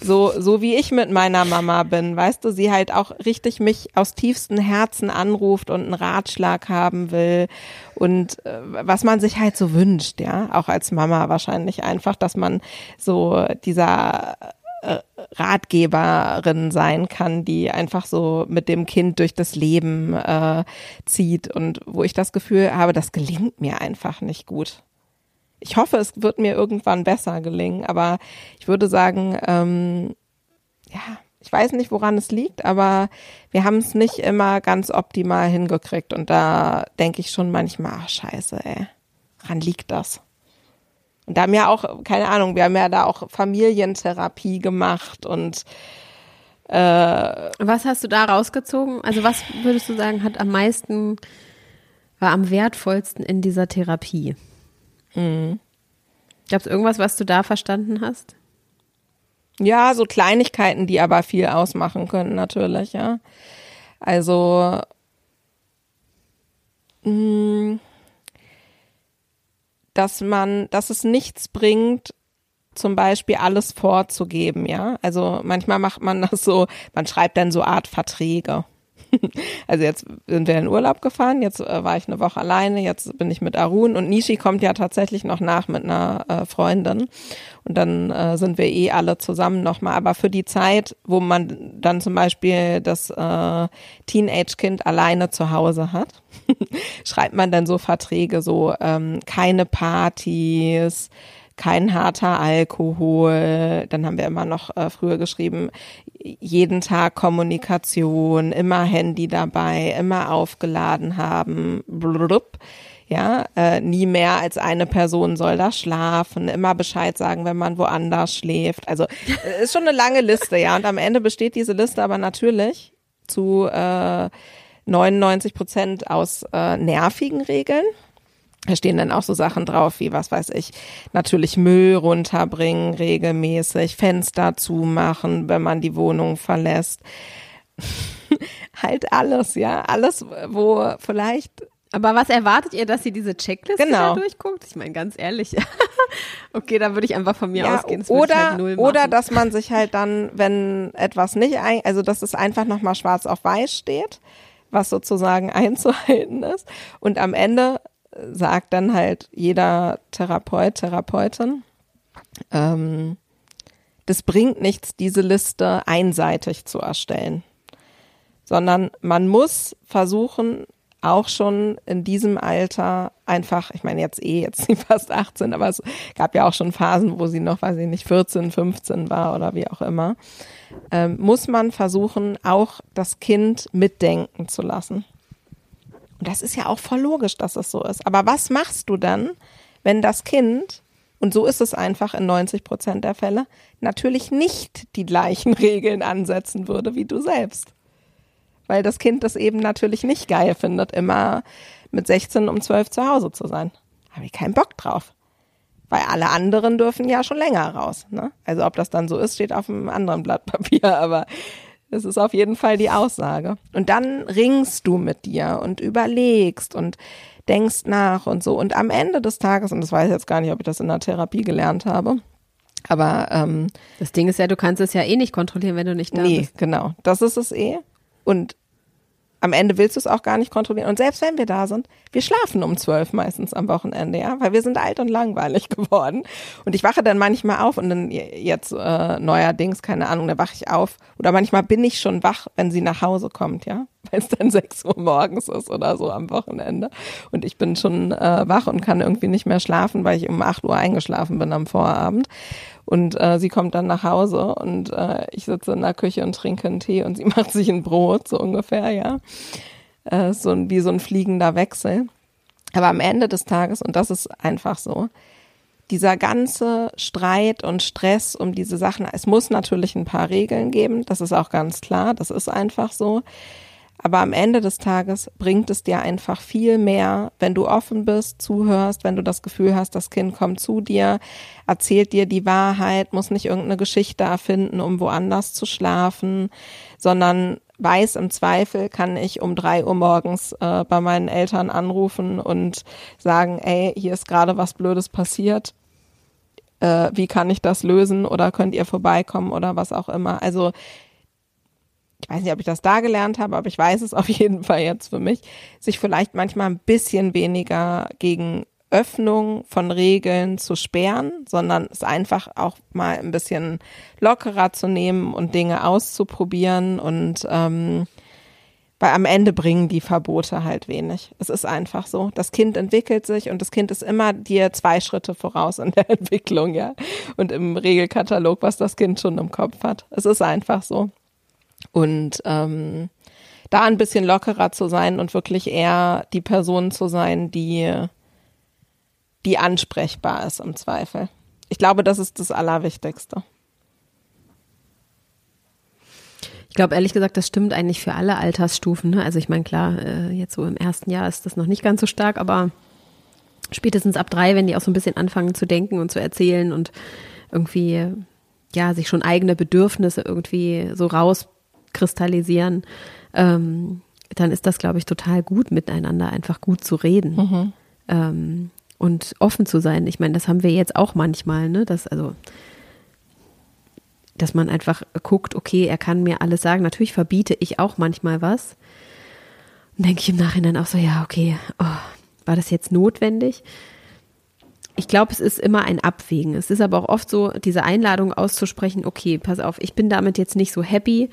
so, so wie ich mit meiner Mama bin, weißt du, sie halt auch richtig mich aus tiefstem Herzen anruft und einen Ratschlag haben will und äh, was man sich halt so wünscht, ja, auch als Mama wahrscheinlich einfach, dass man so dieser äh, Ratgeberin sein kann, die einfach so mit dem Kind durch das Leben äh, zieht und wo ich das Gefühl habe, das gelingt mir einfach nicht gut ich hoffe, es wird mir irgendwann besser gelingen, aber ich würde sagen, ähm, ja, ich weiß nicht, woran es liegt, aber wir haben es nicht immer ganz optimal hingekriegt und da denke ich schon manchmal, ach scheiße, ey, woran liegt das? Und da haben ja auch, keine Ahnung, wir haben ja da auch Familientherapie gemacht und äh, Was hast du da rausgezogen? Also was würdest du sagen, hat am meisten, war am wertvollsten in dieser Therapie? Mhm. Gab es irgendwas, was du da verstanden hast? Ja, so Kleinigkeiten, die aber viel ausmachen können, natürlich, ja. Also, mh, mm, dass man, dass es nichts bringt, zum Beispiel alles vorzugeben, ja. Also manchmal macht man das so, man schreibt dann so Art Verträge. Also jetzt sind wir in Urlaub gefahren, jetzt äh, war ich eine Woche alleine, jetzt bin ich mit Arun und Nishi kommt ja tatsächlich noch nach mit einer äh, Freundin und dann äh, sind wir eh alle zusammen nochmal. Aber für die Zeit, wo man dann zum Beispiel das äh, Teenage-Kind alleine zu Hause hat, schreibt man dann so Verträge, so ähm, keine Partys, kein harter Alkohol. Dann haben wir immer noch äh, früher geschrieben, jeden Tag Kommunikation, immer Handy dabei, immer aufgeladen haben. Blub. Ja, äh, nie mehr als eine Person soll da schlafen, immer Bescheid sagen, wenn man woanders schläft. Also äh, ist schon eine lange Liste, ja. Und am Ende besteht diese Liste aber natürlich zu äh, 99 Prozent aus äh, nervigen Regeln. Da stehen dann auch so Sachen drauf wie, was weiß ich, natürlich Müll runterbringen regelmäßig, Fenster zumachen, wenn man die Wohnung verlässt. halt alles, ja. Alles, wo vielleicht. Aber was erwartet ihr, dass sie diese Checkliste Genau. da durchguckt? Ich meine, ganz ehrlich. okay, da würde ich einfach von mir Ja, ausgehen. Das oder, halt oder dass man sich halt dann, wenn etwas nicht ein, also dass es einfach nochmal schwarz auf weiß steht, was sozusagen einzuhalten ist. Und am Ende sagt dann halt jeder Therapeut, Therapeutin, ähm, das bringt nichts, diese Liste einseitig zu erstellen, sondern man muss versuchen, auch schon in diesem Alter einfach, ich meine jetzt eh, jetzt sie fast 18, aber es gab ja auch schon Phasen, wo sie noch, weiß ich nicht, 14, 15 war oder wie auch immer, ähm, muss man versuchen, auch das Kind mitdenken zu lassen. Und das ist ja auch voll logisch, dass es so ist. Aber was machst du dann, wenn das Kind, und so ist es einfach in 90 Prozent der Fälle, natürlich nicht die gleichen Regeln ansetzen würde wie du selbst? Weil das Kind das eben natürlich nicht geil findet, immer mit 16 um 12 zu Hause zu sein. Habe ich keinen Bock drauf. Weil alle anderen dürfen ja schon länger raus. Ne? Also ob das dann so ist, steht auf einem anderen Blatt Papier, aber das ist auf jeden Fall die Aussage. Und dann ringst du mit dir und überlegst und denkst nach und so. Und am Ende des Tages, und das weiß ich jetzt gar nicht, ob ich das in der Therapie gelernt habe, aber ähm, das Ding ist ja, du kannst es ja eh nicht kontrollieren, wenn du nicht da nee, bist. genau. Das ist es eh. Und am Ende willst du es auch gar nicht kontrollieren. Und selbst wenn wir da sind, wir schlafen um zwölf meistens am Wochenende, ja, weil wir sind alt und langweilig geworden. Und ich wache dann manchmal auf und dann jetzt äh, neuerdings, keine Ahnung, da wache ich auf. Oder manchmal bin ich schon wach, wenn sie nach Hause kommt, ja, weil es dann sechs Uhr morgens ist oder so am Wochenende. Und ich bin schon äh, wach und kann irgendwie nicht mehr schlafen, weil ich um acht Uhr eingeschlafen bin am Vorabend. Und äh, sie kommt dann nach Hause und äh, ich sitze in der Küche und trinke einen Tee und sie macht sich ein Brot, so ungefähr, ja. Äh, so ein, wie so ein fliegender Wechsel. Aber am Ende des Tages, und das ist einfach so, dieser ganze Streit und Stress um diese Sachen, es muss natürlich ein paar Regeln geben, das ist auch ganz klar, das ist einfach so. Aber am Ende des Tages bringt es dir einfach viel mehr, wenn du offen bist, zuhörst, wenn du das Gefühl hast, das Kind kommt zu dir, erzählt dir die Wahrheit, muss nicht irgendeine Geschichte erfinden, um woanders zu schlafen, sondern weiß im Zweifel, kann ich um drei Uhr morgens äh, bei meinen Eltern anrufen und sagen, ey, hier ist gerade was Blödes passiert. Äh, wie kann ich das lösen oder könnt ihr vorbeikommen oder was auch immer. Also ich weiß nicht, ob ich das da gelernt habe, aber ich weiß es auf jeden Fall jetzt für mich, sich vielleicht manchmal ein bisschen weniger gegen Öffnung von Regeln zu sperren, sondern es einfach auch mal ein bisschen lockerer zu nehmen und Dinge auszuprobieren und ähm, weil am Ende bringen die Verbote halt wenig. Es ist einfach so. Das Kind entwickelt sich und das Kind ist immer dir zwei Schritte voraus in der Entwicklung, ja. Und im Regelkatalog, was das Kind schon im Kopf hat. Es ist einfach so. Und ähm, da ein bisschen lockerer zu sein und wirklich eher die Person zu sein, die, die ansprechbar ist im Zweifel. Ich glaube, das ist das Allerwichtigste. Ich glaube ehrlich gesagt, das stimmt eigentlich für alle Altersstufen. Ne? Also ich meine, klar, äh, jetzt so im ersten Jahr ist das noch nicht ganz so stark, aber spätestens ab drei, wenn die auch so ein bisschen anfangen zu denken und zu erzählen und irgendwie, ja, sich schon eigene Bedürfnisse irgendwie so rauskristallisieren, ähm, dann ist das, glaube ich, total gut, miteinander einfach gut zu reden. Ähm, und offen zu sein. Ich meine, das haben wir jetzt auch manchmal, ne? Das, also dass man einfach guckt, okay, er kann mir alles sagen. Natürlich verbiete ich auch manchmal was. Und denke ich im Nachhinein auch so, ja, okay, oh, war das jetzt notwendig? Ich glaube, es ist immer ein Abwägen. Es ist aber auch oft so, diese Einladung auszusprechen, okay, pass auf, ich bin damit jetzt nicht so happy.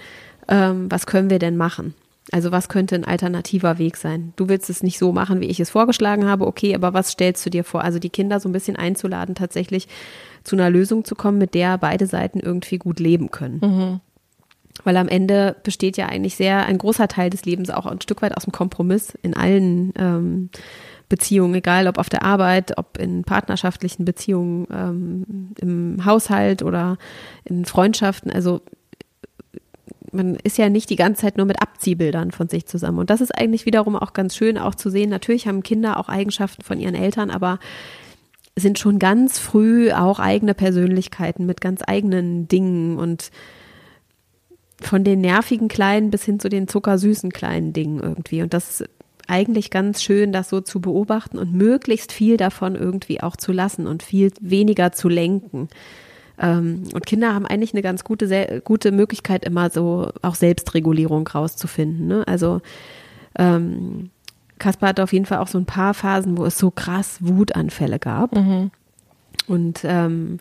Ähm, was können wir denn machen? Also was könnte ein alternativer Weg sein? Du willst es nicht so machen, wie ich es vorgeschlagen habe, okay, aber was stellst du dir vor? Also die Kinder so ein bisschen einzuladen, tatsächlich zu einer Lösung zu kommen, mit der beide Seiten irgendwie gut leben können. Mhm. Weil am Ende besteht ja eigentlich sehr ein großer Teil des Lebens auch ein Stück weit aus dem Kompromiss in allen ähm, Beziehungen, egal ob auf der Arbeit, ob in partnerschaftlichen Beziehungen, ähm, im Haushalt oder in Freundschaften. Also man ist ja nicht die ganze Zeit nur mit Abziehbildern von sich zusammen. Und das ist eigentlich wiederum auch ganz schön, auch zu sehen. Natürlich haben Kinder auch Eigenschaften von ihren Eltern, aber sind schon ganz früh auch eigene Persönlichkeiten mit ganz eigenen Dingen und von den nervigen Kleinen bis hin zu den zuckersüßen kleinen Dingen irgendwie. Und das ist eigentlich ganz schön, das so zu beobachten und möglichst viel davon irgendwie auch zu lassen und viel weniger zu lenken. Ähm, und Kinder haben eigentlich eine ganz gute, gute Möglichkeit, immer so auch Selbstregulierung rauszufinden. Ne? Also ähm, Kaspar hatte auf jeden Fall auch so ein paar Phasen, wo es so krass Wutanfälle gab. Mhm. Und ähm,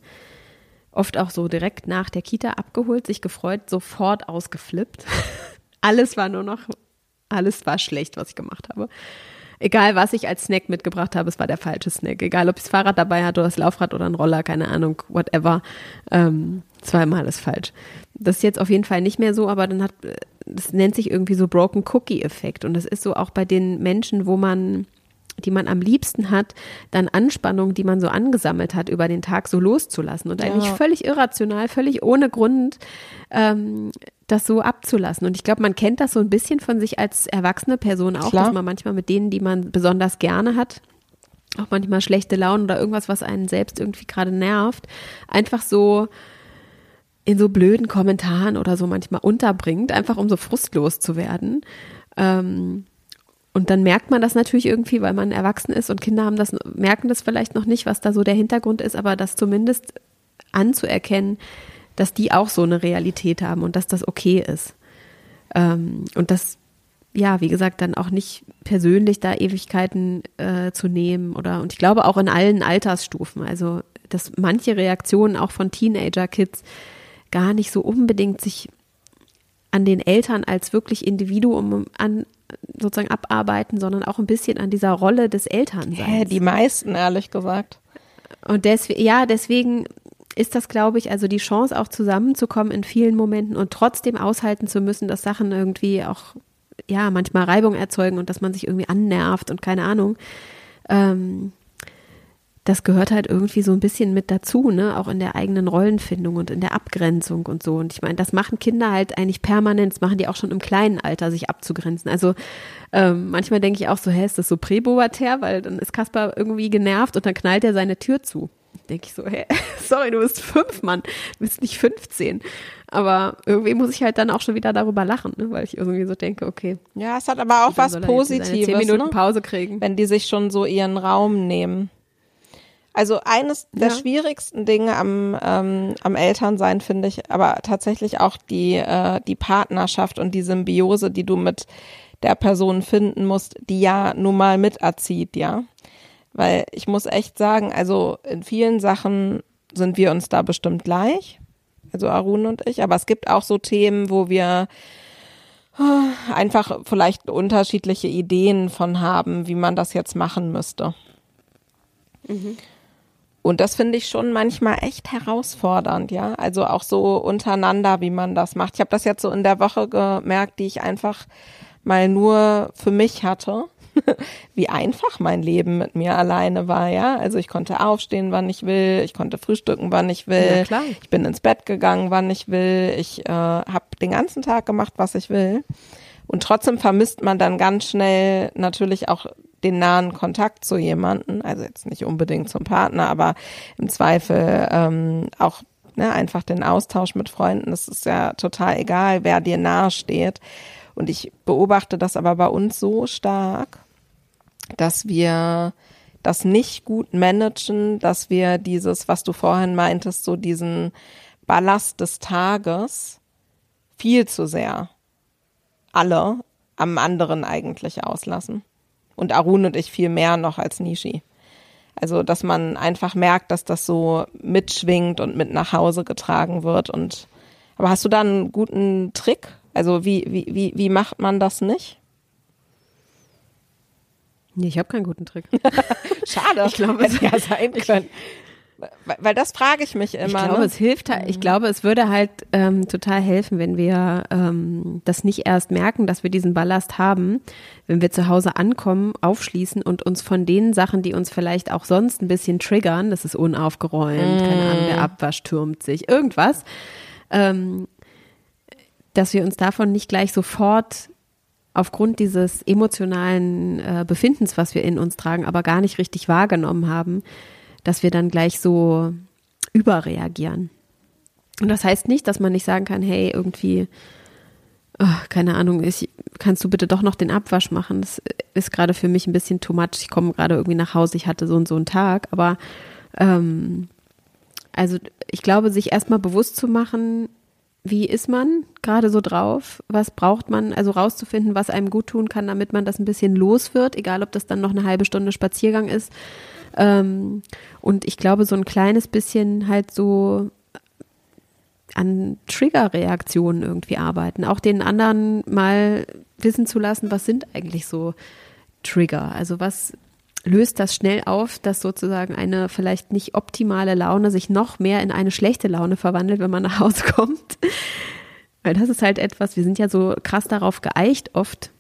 oft auch so direkt nach der Kita abgeholt, sich gefreut, sofort ausgeflippt. alles war nur noch, alles war schlecht, was ich gemacht habe. Egal, was ich als Snack mitgebracht habe, es war der falsche Snack. Egal, ob ich das Fahrrad dabei hatte oder das Laufrad oder ein Roller, keine Ahnung, whatever. Ähm, zweimal alles falsch. Das ist jetzt auf jeden Fall nicht mehr so, aber dann hat, das nennt sich irgendwie so Broken Cookie Effekt. Und das ist so auch bei den Menschen, wo man die man am liebsten hat, dann Anspannung, die man so angesammelt hat über den Tag, so loszulassen und ja. eigentlich völlig irrational, völlig ohne Grund ähm, das so abzulassen. Und ich glaube, man kennt das so ein bisschen von sich als erwachsene Person auch, Klar. dass man manchmal mit denen, die man besonders gerne hat, auch manchmal schlechte Laune oder irgendwas, was einen selbst irgendwie gerade nervt, einfach so in so blöden Kommentaren oder so manchmal unterbringt, einfach um so frustlos zu werden. Ähm, und dann merkt man das natürlich irgendwie, weil man erwachsen ist und Kinder haben das, merken das vielleicht noch nicht, was da so der Hintergrund ist, aber das zumindest anzuerkennen, dass die auch so eine Realität haben und dass das okay ist. Ähm, und das, ja, wie gesagt, dann auch nicht persönlich da Ewigkeiten äh, zu nehmen oder, und ich glaube auch in allen Altersstufen, also, dass manche Reaktionen auch von Teenager-Kids gar nicht so unbedingt sich an den Eltern als wirklich Individuum an, sozusagen abarbeiten, sondern auch ein bisschen an dieser Rolle des Elternseins. Die meisten, ehrlich gesagt. Und deswegen, ja, deswegen ist das, glaube ich, also die Chance auch zusammenzukommen in vielen Momenten und trotzdem aushalten zu müssen, dass Sachen irgendwie auch, ja, manchmal Reibung erzeugen und dass man sich irgendwie annervt und keine Ahnung. Ähm, das gehört halt irgendwie so ein bisschen mit dazu, ne? Auch in der eigenen Rollenfindung und in der Abgrenzung und so. Und ich meine, das machen Kinder halt eigentlich permanent, das machen die auch schon im kleinen Alter, sich abzugrenzen. Also ähm, manchmal denke ich auch so, hä, ist das so präpubertär, weil dann ist Kaspar irgendwie genervt und dann knallt er seine Tür zu. Denke ich so, hä, sorry, du bist fünf, Mann, du bist nicht 15. Aber irgendwie muss ich halt dann auch schon wieder darüber lachen, ne? weil ich irgendwie so denke, okay. Ja, es hat aber auch was Positives. Zehn Minuten ne? Pause kriegen. Wenn die sich schon so ihren Raum nehmen. Also eines der schwierigsten Dinge am, ähm, am Elternsein finde ich, aber tatsächlich auch die, äh, die Partnerschaft und die Symbiose, die du mit der Person finden musst, die ja nun mal miterzieht, ja. Weil ich muss echt sagen, also in vielen Sachen sind wir uns da bestimmt gleich, also Arun und ich, aber es gibt auch so Themen, wo wir äh, einfach vielleicht unterschiedliche Ideen von haben, wie man das jetzt machen müsste. Mhm. Und das finde ich schon manchmal echt herausfordernd, ja. Also auch so untereinander, wie man das macht. Ich habe das jetzt so in der Woche gemerkt, die ich einfach mal nur für mich hatte. wie einfach mein Leben mit mir alleine war, ja. Also ich konnte aufstehen, wann ich will, ich konnte frühstücken, wann ich will, ja, ich bin ins Bett gegangen, wann ich will, ich äh, habe den ganzen Tag gemacht, was ich will. Und trotzdem vermisst man dann ganz schnell natürlich auch den nahen Kontakt zu jemanden, also jetzt nicht unbedingt zum Partner, aber im Zweifel ähm, auch ne, einfach den Austausch mit Freunden. Das ist ja total egal, wer dir nahe steht. Und ich beobachte das aber bei uns so stark, dass wir das nicht gut managen, dass wir dieses, was du vorhin meintest, so diesen Ballast des Tages viel zu sehr alle am anderen eigentlich auslassen. Und Arun und ich viel mehr noch als Nishi. Also, dass man einfach merkt, dass das so mitschwingt und mit nach Hause getragen wird. Und aber hast du da einen guten Trick? Also wie, wie, wie, wie macht man das nicht? Nee, ich habe keinen guten Trick. Schade. Ich glaube, hätte ja sein können. Weil, weil das frage ich mich immer. Ich glaube, ne? es hilft halt, ich glaube, es würde halt ähm, total helfen, wenn wir ähm, das nicht erst merken, dass wir diesen Ballast haben, wenn wir zu Hause ankommen, aufschließen und uns von den Sachen, die uns vielleicht auch sonst ein bisschen triggern, das ist unaufgeräumt, keine Ahnung, der Abwasch türmt sich, irgendwas, ähm, dass wir uns davon nicht gleich sofort aufgrund dieses emotionalen äh, Befindens, was wir in uns tragen, aber gar nicht richtig wahrgenommen haben, dass wir dann gleich so überreagieren. Und das heißt nicht, dass man nicht sagen kann, hey, irgendwie, oh, keine Ahnung, ich, kannst du bitte doch noch den Abwasch machen? Das ist gerade für mich ein bisschen too much. Ich komme gerade irgendwie nach Hause, ich hatte so und so einen Tag, aber ähm, also ich glaube, sich erstmal bewusst zu machen, wie ist man gerade so drauf? Was braucht man? Also rauszufinden, was einem gut tun kann, damit man das ein bisschen los wird, egal ob das dann noch eine halbe Stunde Spaziergang ist. Ähm, und ich glaube, so ein kleines bisschen halt so an Triggerreaktionen irgendwie arbeiten. Auch den anderen mal wissen zu lassen, was sind eigentlich so Trigger? Also was löst das schnell auf, dass sozusagen eine vielleicht nicht optimale Laune sich noch mehr in eine schlechte Laune verwandelt, wenn man nach Hause kommt. Weil das ist halt etwas, wir sind ja so krass darauf geeicht, oft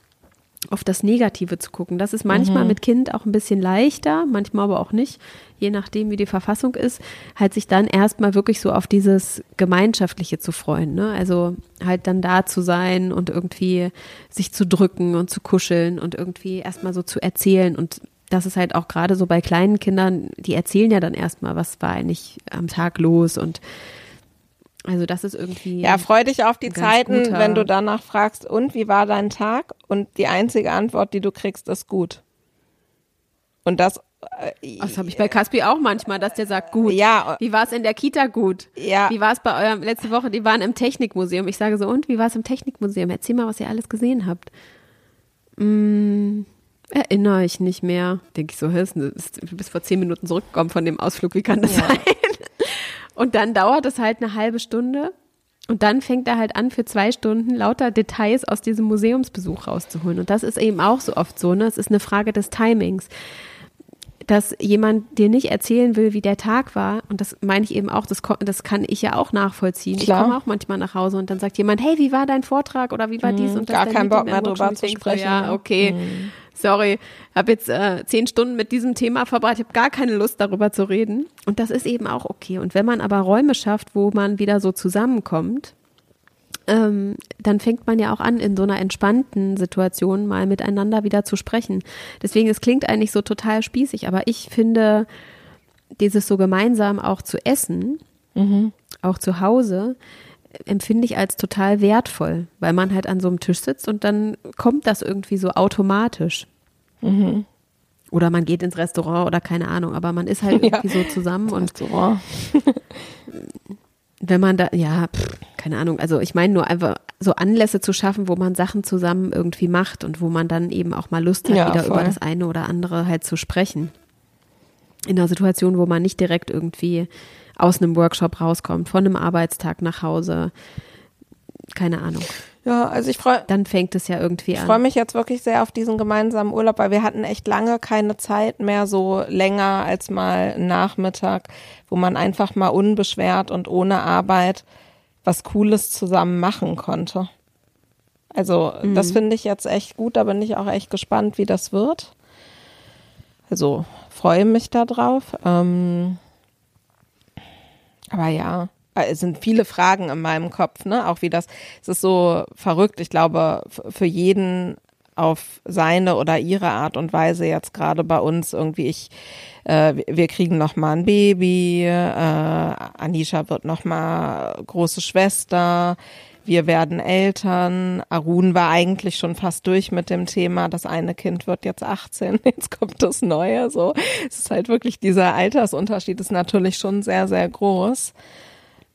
auf das Negative zu gucken. Das ist manchmal Mhm. mit Kind auch ein bisschen leichter, manchmal aber auch nicht, je nachdem, wie die Verfassung ist, halt sich dann erstmal wirklich so auf dieses Gemeinschaftliche zu freuen. Ne? Also halt dann da zu sein und irgendwie sich zu drücken und zu kuscheln und irgendwie erstmal so zu erzählen. Und das ist halt auch gerade so bei kleinen Kindern, die erzählen ja dann erstmal, was war eigentlich am Tag los und also das ist irgendwie. Ja, freu dich auf die Zeiten, wenn du danach fragst, und wie war dein Tag? Und die einzige Antwort, die du kriegst, ist gut. Und das, äh, Das habe ich bei Caspi auch manchmal, dass der sagt, gut. Ja. Wie war es in der Kita gut? Ja. Wie war es bei eurem, letzte Woche, die waren im Technikmuseum. Ich sage so, und wie war es im Technikmuseum? Erzähl mal, was ihr alles gesehen habt. Mm, erinnere ich nicht mehr. Denke ich so, du bist vor zehn Minuten zurückgekommen von dem Ausflug, wie kann das sein? Und dann dauert es halt eine halbe Stunde. Und dann fängt er halt an, für zwei Stunden lauter Details aus diesem Museumsbesuch rauszuholen. Und das ist eben auch so oft so, ne? Es ist eine Frage des Timings dass jemand dir nicht erzählen will, wie der Tag war, und das meine ich eben auch, das, das kann ich ja auch nachvollziehen. Klar. Ich komme auch manchmal nach Hause und dann sagt jemand, hey, wie war dein Vortrag oder wie war dies und das? Mhm. gar keinen Bock mehr drüber zu sprechen, So, ja, ne? okay, sorry, habe jetzt äh, zehn Stunden mit diesem Thema verbracht, ich habe gar keine Lust darüber zu reden. Und das ist eben auch okay. Und wenn man aber Räume schafft, wo man wieder so zusammenkommt, ähm, dann fängt man ja auch an, in so einer entspannten Situation mal miteinander wieder zu sprechen. Deswegen, es klingt eigentlich so total spießig, aber ich finde, dieses so gemeinsam auch zu essen, auch zu Hause, empfinde ich als total wertvoll, weil man halt an so einem Tisch sitzt und dann kommt das irgendwie so automatisch. Oder man geht ins Restaurant oder keine Ahnung, aber man ist halt Ja. irgendwie so zusammen und Restaurant. wenn man da, ja, pff, keine Ahnung, also ich meine nur einfach so Anlässe zu schaffen, wo man Sachen zusammen irgendwie macht und wo man dann eben auch mal Lust hat, Ja, wieder voll. über das eine oder andere halt zu sprechen. In einer Situation, wo man nicht direkt irgendwie aus einem Workshop rauskommt, von einem Arbeitstag nach Hause, keine Ahnung. Ja, also ich freue Dann fängt es ja irgendwie Ich an. freue mich jetzt wirklich sehr auf diesen gemeinsamen Urlaub, weil wir hatten echt lange keine Zeit mehr, so länger als mal einen Nachmittag, wo man einfach mal unbeschwert und ohne Arbeit was Cooles zusammen machen konnte. Also das finde ich jetzt echt gut, da bin ich auch echt gespannt, wie das wird. Also freue mich da drauf. Ähm, aber ja, äh, es sind viele Fragen in meinem Kopf, ne? Auch wie das, es ist so verrückt. Ich glaube, für jeden auf seine oder ihre Art und Weise jetzt gerade bei uns irgendwie ich äh, wir- wir kriegen noch mal ein Baby, äh, Anisha wird noch mal große Schwester, wir werden Eltern. Arun war eigentlich schon fast durch mit dem Thema. Das eine Kind wird jetzt 18, jetzt kommt das neue. So, es ist halt wirklich dieser Altersunterschied ist natürlich schon sehr sehr groß.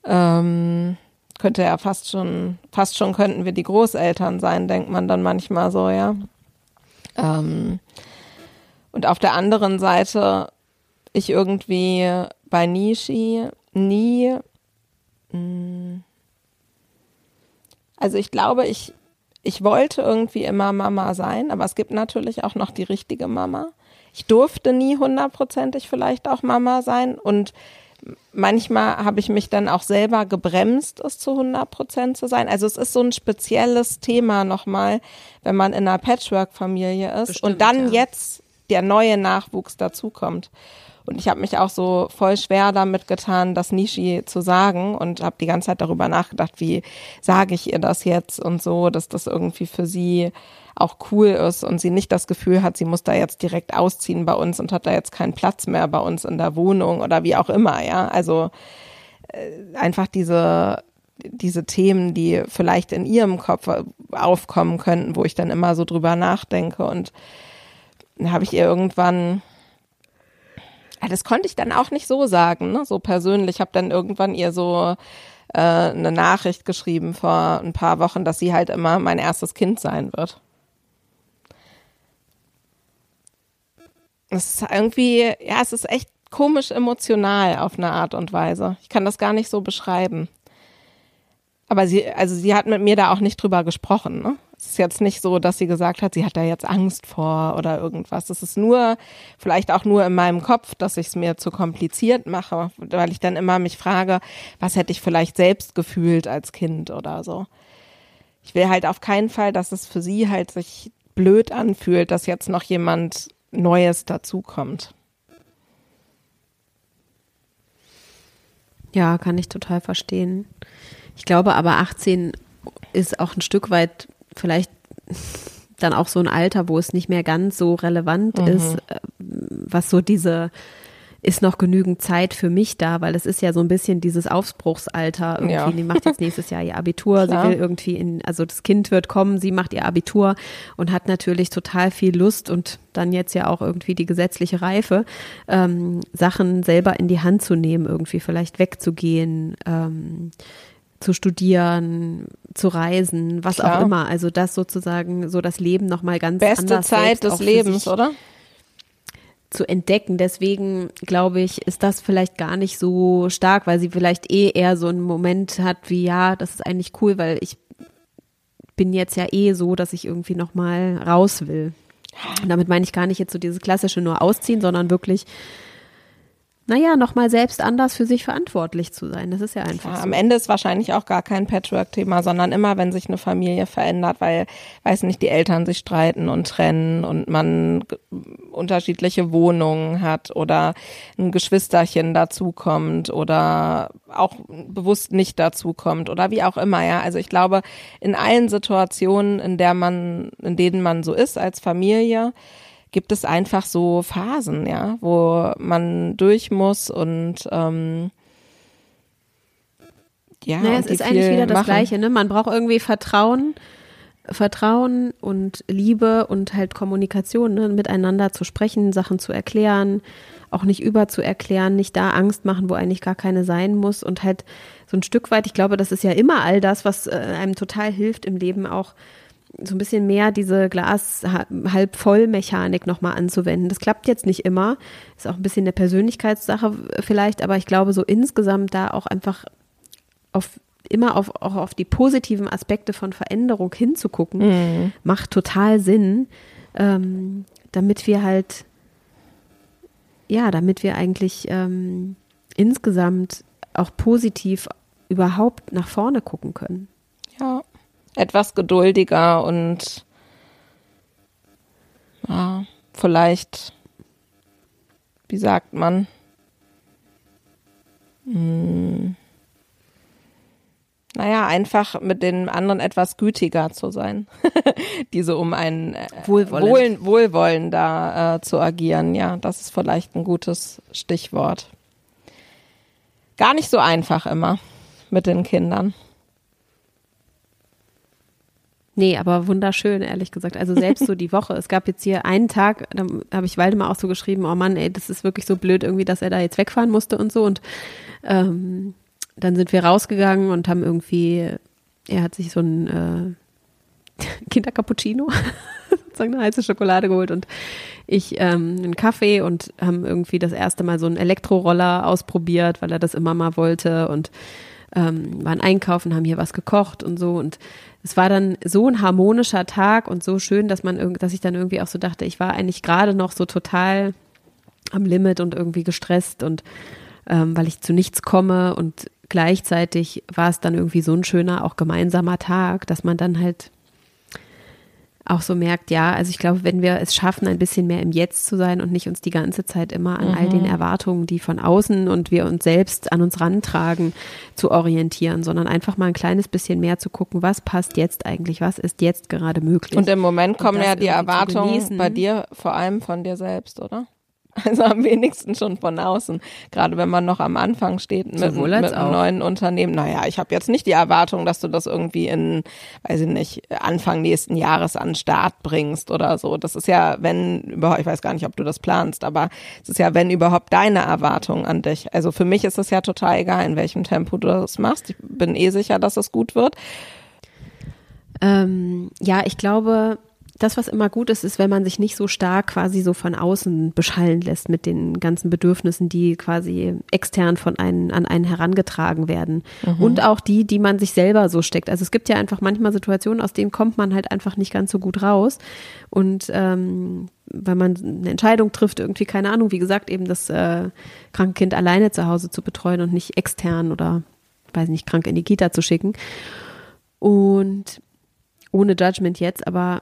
Ähm, könnte ja fast schon, fast schon könnten wir die Großeltern sein, denkt man dann manchmal so, ja. Ähm, und auf der anderen Seite, ich irgendwie bei Nishi nie, mh, mm, also ich glaube, ich, ich wollte irgendwie immer Mama sein, aber es gibt natürlich auch noch die richtige Mama. Ich durfte nie hundertprozentig vielleicht auch Mama sein und manchmal habe ich mich dann auch selber gebremst, es zu 100 Prozent zu sein. Also es ist so ein spezielles Thema nochmal, wenn man in einer Patchwork-Familie ist Bestimmt, und dann ja. jetzt der neue Nachwuchs dazukommt. Und ich habe mich auch so voll schwer damit getan, das Nishi zu sagen und habe die ganze Zeit darüber nachgedacht, wie sage ich ihr das jetzt und so, dass das irgendwie für sie auch cool ist und sie nicht das Gefühl hat, sie muss da jetzt direkt ausziehen bei uns und hat da jetzt keinen Platz mehr bei uns in der Wohnung oder wie auch immer, ja. Also äh, einfach diese diese Themen, die vielleicht in ihrem Kopf aufkommen könnten, wo ich dann immer so drüber nachdenke und dann habe ich ihr irgendwann das konnte ich dann auch nicht so sagen, ne? so persönlich. Ich habe dann irgendwann ihr so äh, eine Nachricht geschrieben vor ein paar Wochen, dass sie halt immer mein erstes Kind sein wird. Es ist irgendwie, ja, es ist echt komisch emotional auf eine Art und Weise. Ich kann das gar nicht so beschreiben. Aber sie, also sie hat mit mir da auch nicht drüber gesprochen. Ne? Es ist jetzt nicht so, dass sie gesagt hat, sie hat da jetzt Angst vor oder irgendwas. Es ist nur, vielleicht auch nur in meinem Kopf, dass ich es mir zu kompliziert mache, weil ich dann immer mich frage, was hätte ich vielleicht selbst gefühlt als Kind oder so. Ich will halt auf keinen Fall, dass es für sie halt sich blöd anfühlt, dass jetzt noch jemand Neues dazukommt. Ja, kann ich total verstehen. Ich glaube aber 18 ist auch ein Stück weit vielleicht dann auch so ein Alter, wo es nicht mehr ganz so relevant Mhm. ist, äh, was so diese ist noch genügend Zeit für mich da, weil es ist ja so ein bisschen dieses Aufbruchsalter irgendwie. Ja. Die macht jetzt nächstes Jahr ihr Abitur, Klar. sie will irgendwie in, also das Kind wird kommen, sie macht ihr Abitur und hat natürlich total viel Lust und dann jetzt ja auch irgendwie die gesetzliche Reife, ähm, Sachen selber in die Hand zu nehmen, irgendwie vielleicht wegzugehen, ähm, zu studieren, zu reisen, was Klar. auch immer. Also das sozusagen so das Leben nochmal ganz Beste anders Zeit des Lebens, oder? zu entdecken. Deswegen glaube ich, ist das vielleicht gar nicht so stark, weil sie vielleicht eh eher so einen Moment hat wie, ja, das ist eigentlich cool, weil ich bin jetzt ja eh so, dass ich irgendwie nochmal raus will. Und damit meine ich gar nicht jetzt so dieses klassische nur ausziehen, sondern wirklich, naja, nochmal selbst anders für sich verantwortlich zu sein. Das ist ja einfach Ja, so. am Ende ist wahrscheinlich auch gar kein Patchwork-Thema, sondern immer, wenn sich eine Familie verändert, weil, weiß nicht, die Eltern sich streiten und trennen und man unterschiedliche Wohnungen hat oder ein Geschwisterchen dazukommt oder auch bewusst nicht dazukommt oder wie auch immer, ja. Also ich glaube, in allen Situationen, in der man, in denen man so ist als Familie, gibt es einfach so Phasen, ja, wo man durch muss und ähm, ja, Naja, es ist eigentlich wieder das machen. Gleiche, ne? Man braucht irgendwie Vertrauen, Vertrauen und Liebe und halt Kommunikation, ne? miteinander zu sprechen, Sachen zu erklären, auch nicht überzuerklären, nicht da Angst machen, wo eigentlich gar keine sein muss und halt so ein Stück weit, ich glaube, das ist ja immer all das, was äh, einem total hilft im Leben auch so ein bisschen mehr diese Glas ha- halb voll Mechanik nochmal anzuwenden. Das klappt jetzt nicht immer. Ist auch ein bisschen eine Persönlichkeitssache vielleicht, aber ich glaube so insgesamt da auch einfach auf immer auf, auch auf die positiven Aspekte von Veränderung hinzugucken, macht total Sinn, ähm, damit wir halt, ja, damit wir eigentlich ähm, insgesamt auch positiv überhaupt nach vorne gucken können. Ja, etwas geduldiger und ja, vielleicht, wie sagt man, hm, naja, einfach mit den anderen etwas gütiger zu sein, die so um einen äh, Wohlwollend. wohl, wohlwollender äh, zu agieren. Ja, das ist vielleicht ein gutes Stichwort. Gar nicht so einfach immer mit den Kindern. Nee, aber wunderschön, ehrlich gesagt. Also selbst so die Woche. Es gab jetzt hier einen Tag, da habe ich Waldemar auch so geschrieben, oh Mann, ey, das ist wirklich so blöd irgendwie, dass er da jetzt wegfahren musste und so. Und ähm, dann sind wir rausgegangen und haben irgendwie, er hat sich so ein äh, Kindercappuccino, sozusagen eine heiße Schokolade geholt und ich ähm, einen Kaffee und haben irgendwie das erste Mal so einen Elektroroller ausprobiert, weil er das immer mal wollte und ähm, waren einkaufen, haben hier was gekocht und so und es war dann so ein harmonischer Tag und so schön, dass man dass ich dann irgendwie auch so dachte, ich war eigentlich gerade noch so total am Limit und irgendwie gestresst und ähm, weil ich zu nichts komme. Und gleichzeitig war es dann irgendwie so ein schöner, auch gemeinsamer Tag, dass man dann halt auch so merkt, ja, also ich glaube, wenn wir es schaffen, ein bisschen mehr im Jetzt zu sein und nicht uns die ganze Zeit immer an mhm. all den mhm. Erwartungen, die von außen und wir uns selbst an uns rantragen, zu orientieren, sondern einfach mal ein kleines bisschen mehr zu gucken, was passt jetzt eigentlich, was ist jetzt gerade möglich. Und im Moment kommen ja die Erwartungen bei dir vor allem von dir selbst, oder? Also am wenigsten schon von außen. Gerade wenn man noch am Anfang steht mit, mit einem neuen Unternehmen. Naja, ich habe jetzt nicht die Erwartung, dass du das irgendwie in, weiß ich nicht, Anfang nächsten Jahres an den Start bringst oder so. Das ist ja, wenn überhaupt, ich weiß gar nicht, ob du das planst, aber es ist ja, wenn überhaupt deine Erwartung an dich. Also für mich ist es ja total egal, in welchem Tempo du das machst. Ich bin eh sicher, dass es gut wird. Ähm, ja, ich glaube, das, was immer gut ist, ist, wenn man sich nicht so stark quasi so von außen beschallen lässt mit den ganzen Bedürfnissen, die quasi extern von einen, an einen herangetragen werden. Mhm. Und auch die, die man sich selber so steckt. Also es gibt ja einfach manchmal Situationen, aus denen kommt man halt einfach nicht ganz so gut raus. Und ähm, wenn man eine Entscheidung trifft, irgendwie, keine Ahnung, wie gesagt, eben das äh, kranke Kind alleine zu Hause zu betreuen und nicht extern oder, weiß nicht, krank in die Kita zu schicken. Und ohne Judgment jetzt, aber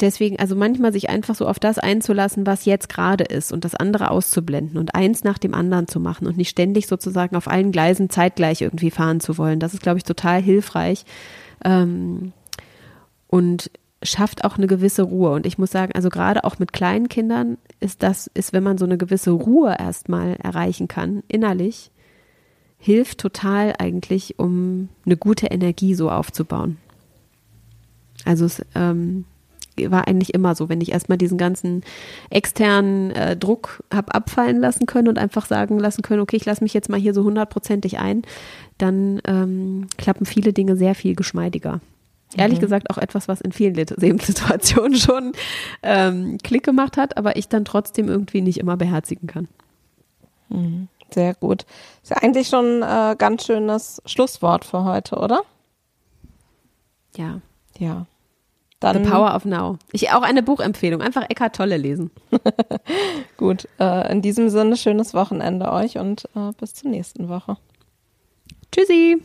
deswegen, also manchmal sich einfach so auf das einzulassen, was jetzt gerade ist und das andere auszublenden und eins nach dem anderen zu machen und nicht ständig sozusagen auf allen Gleisen zeitgleich irgendwie fahren zu wollen. Das ist, glaube ich, total hilfreich ähm, und schafft auch eine gewisse Ruhe. Und ich muss sagen, also gerade auch mit kleinen Kindern ist das, ist, wenn man so eine gewisse Ruhe erstmal erreichen kann, innerlich, hilft total eigentlich, um eine gute Energie so aufzubauen. Also es, ähm, war eigentlich immer so, wenn ich erstmal diesen ganzen externen äh, Druck habe abfallen lassen können und einfach sagen lassen können, okay, ich lasse mich jetzt mal hier so hundertprozentig ein, dann ähm, klappen viele Dinge sehr viel geschmeidiger. Ehrlich mhm. gesagt auch etwas, was in vielen Lebenssituationen schon ähm, Klick gemacht hat, aber ich dann trotzdem irgendwie nicht immer beherzigen kann. Mhm. Sehr gut. Ist ja eigentlich schon ein äh, ganz schönes Schlusswort für heute, oder? Ja. Ja. Dann The Power of Now. Ich auch eine Buchempfehlung. Einfach Eckart Tolle lesen. Gut. Äh, in diesem Sinne schönes Wochenende euch und äh, bis zur nächsten Woche. Tschüssi.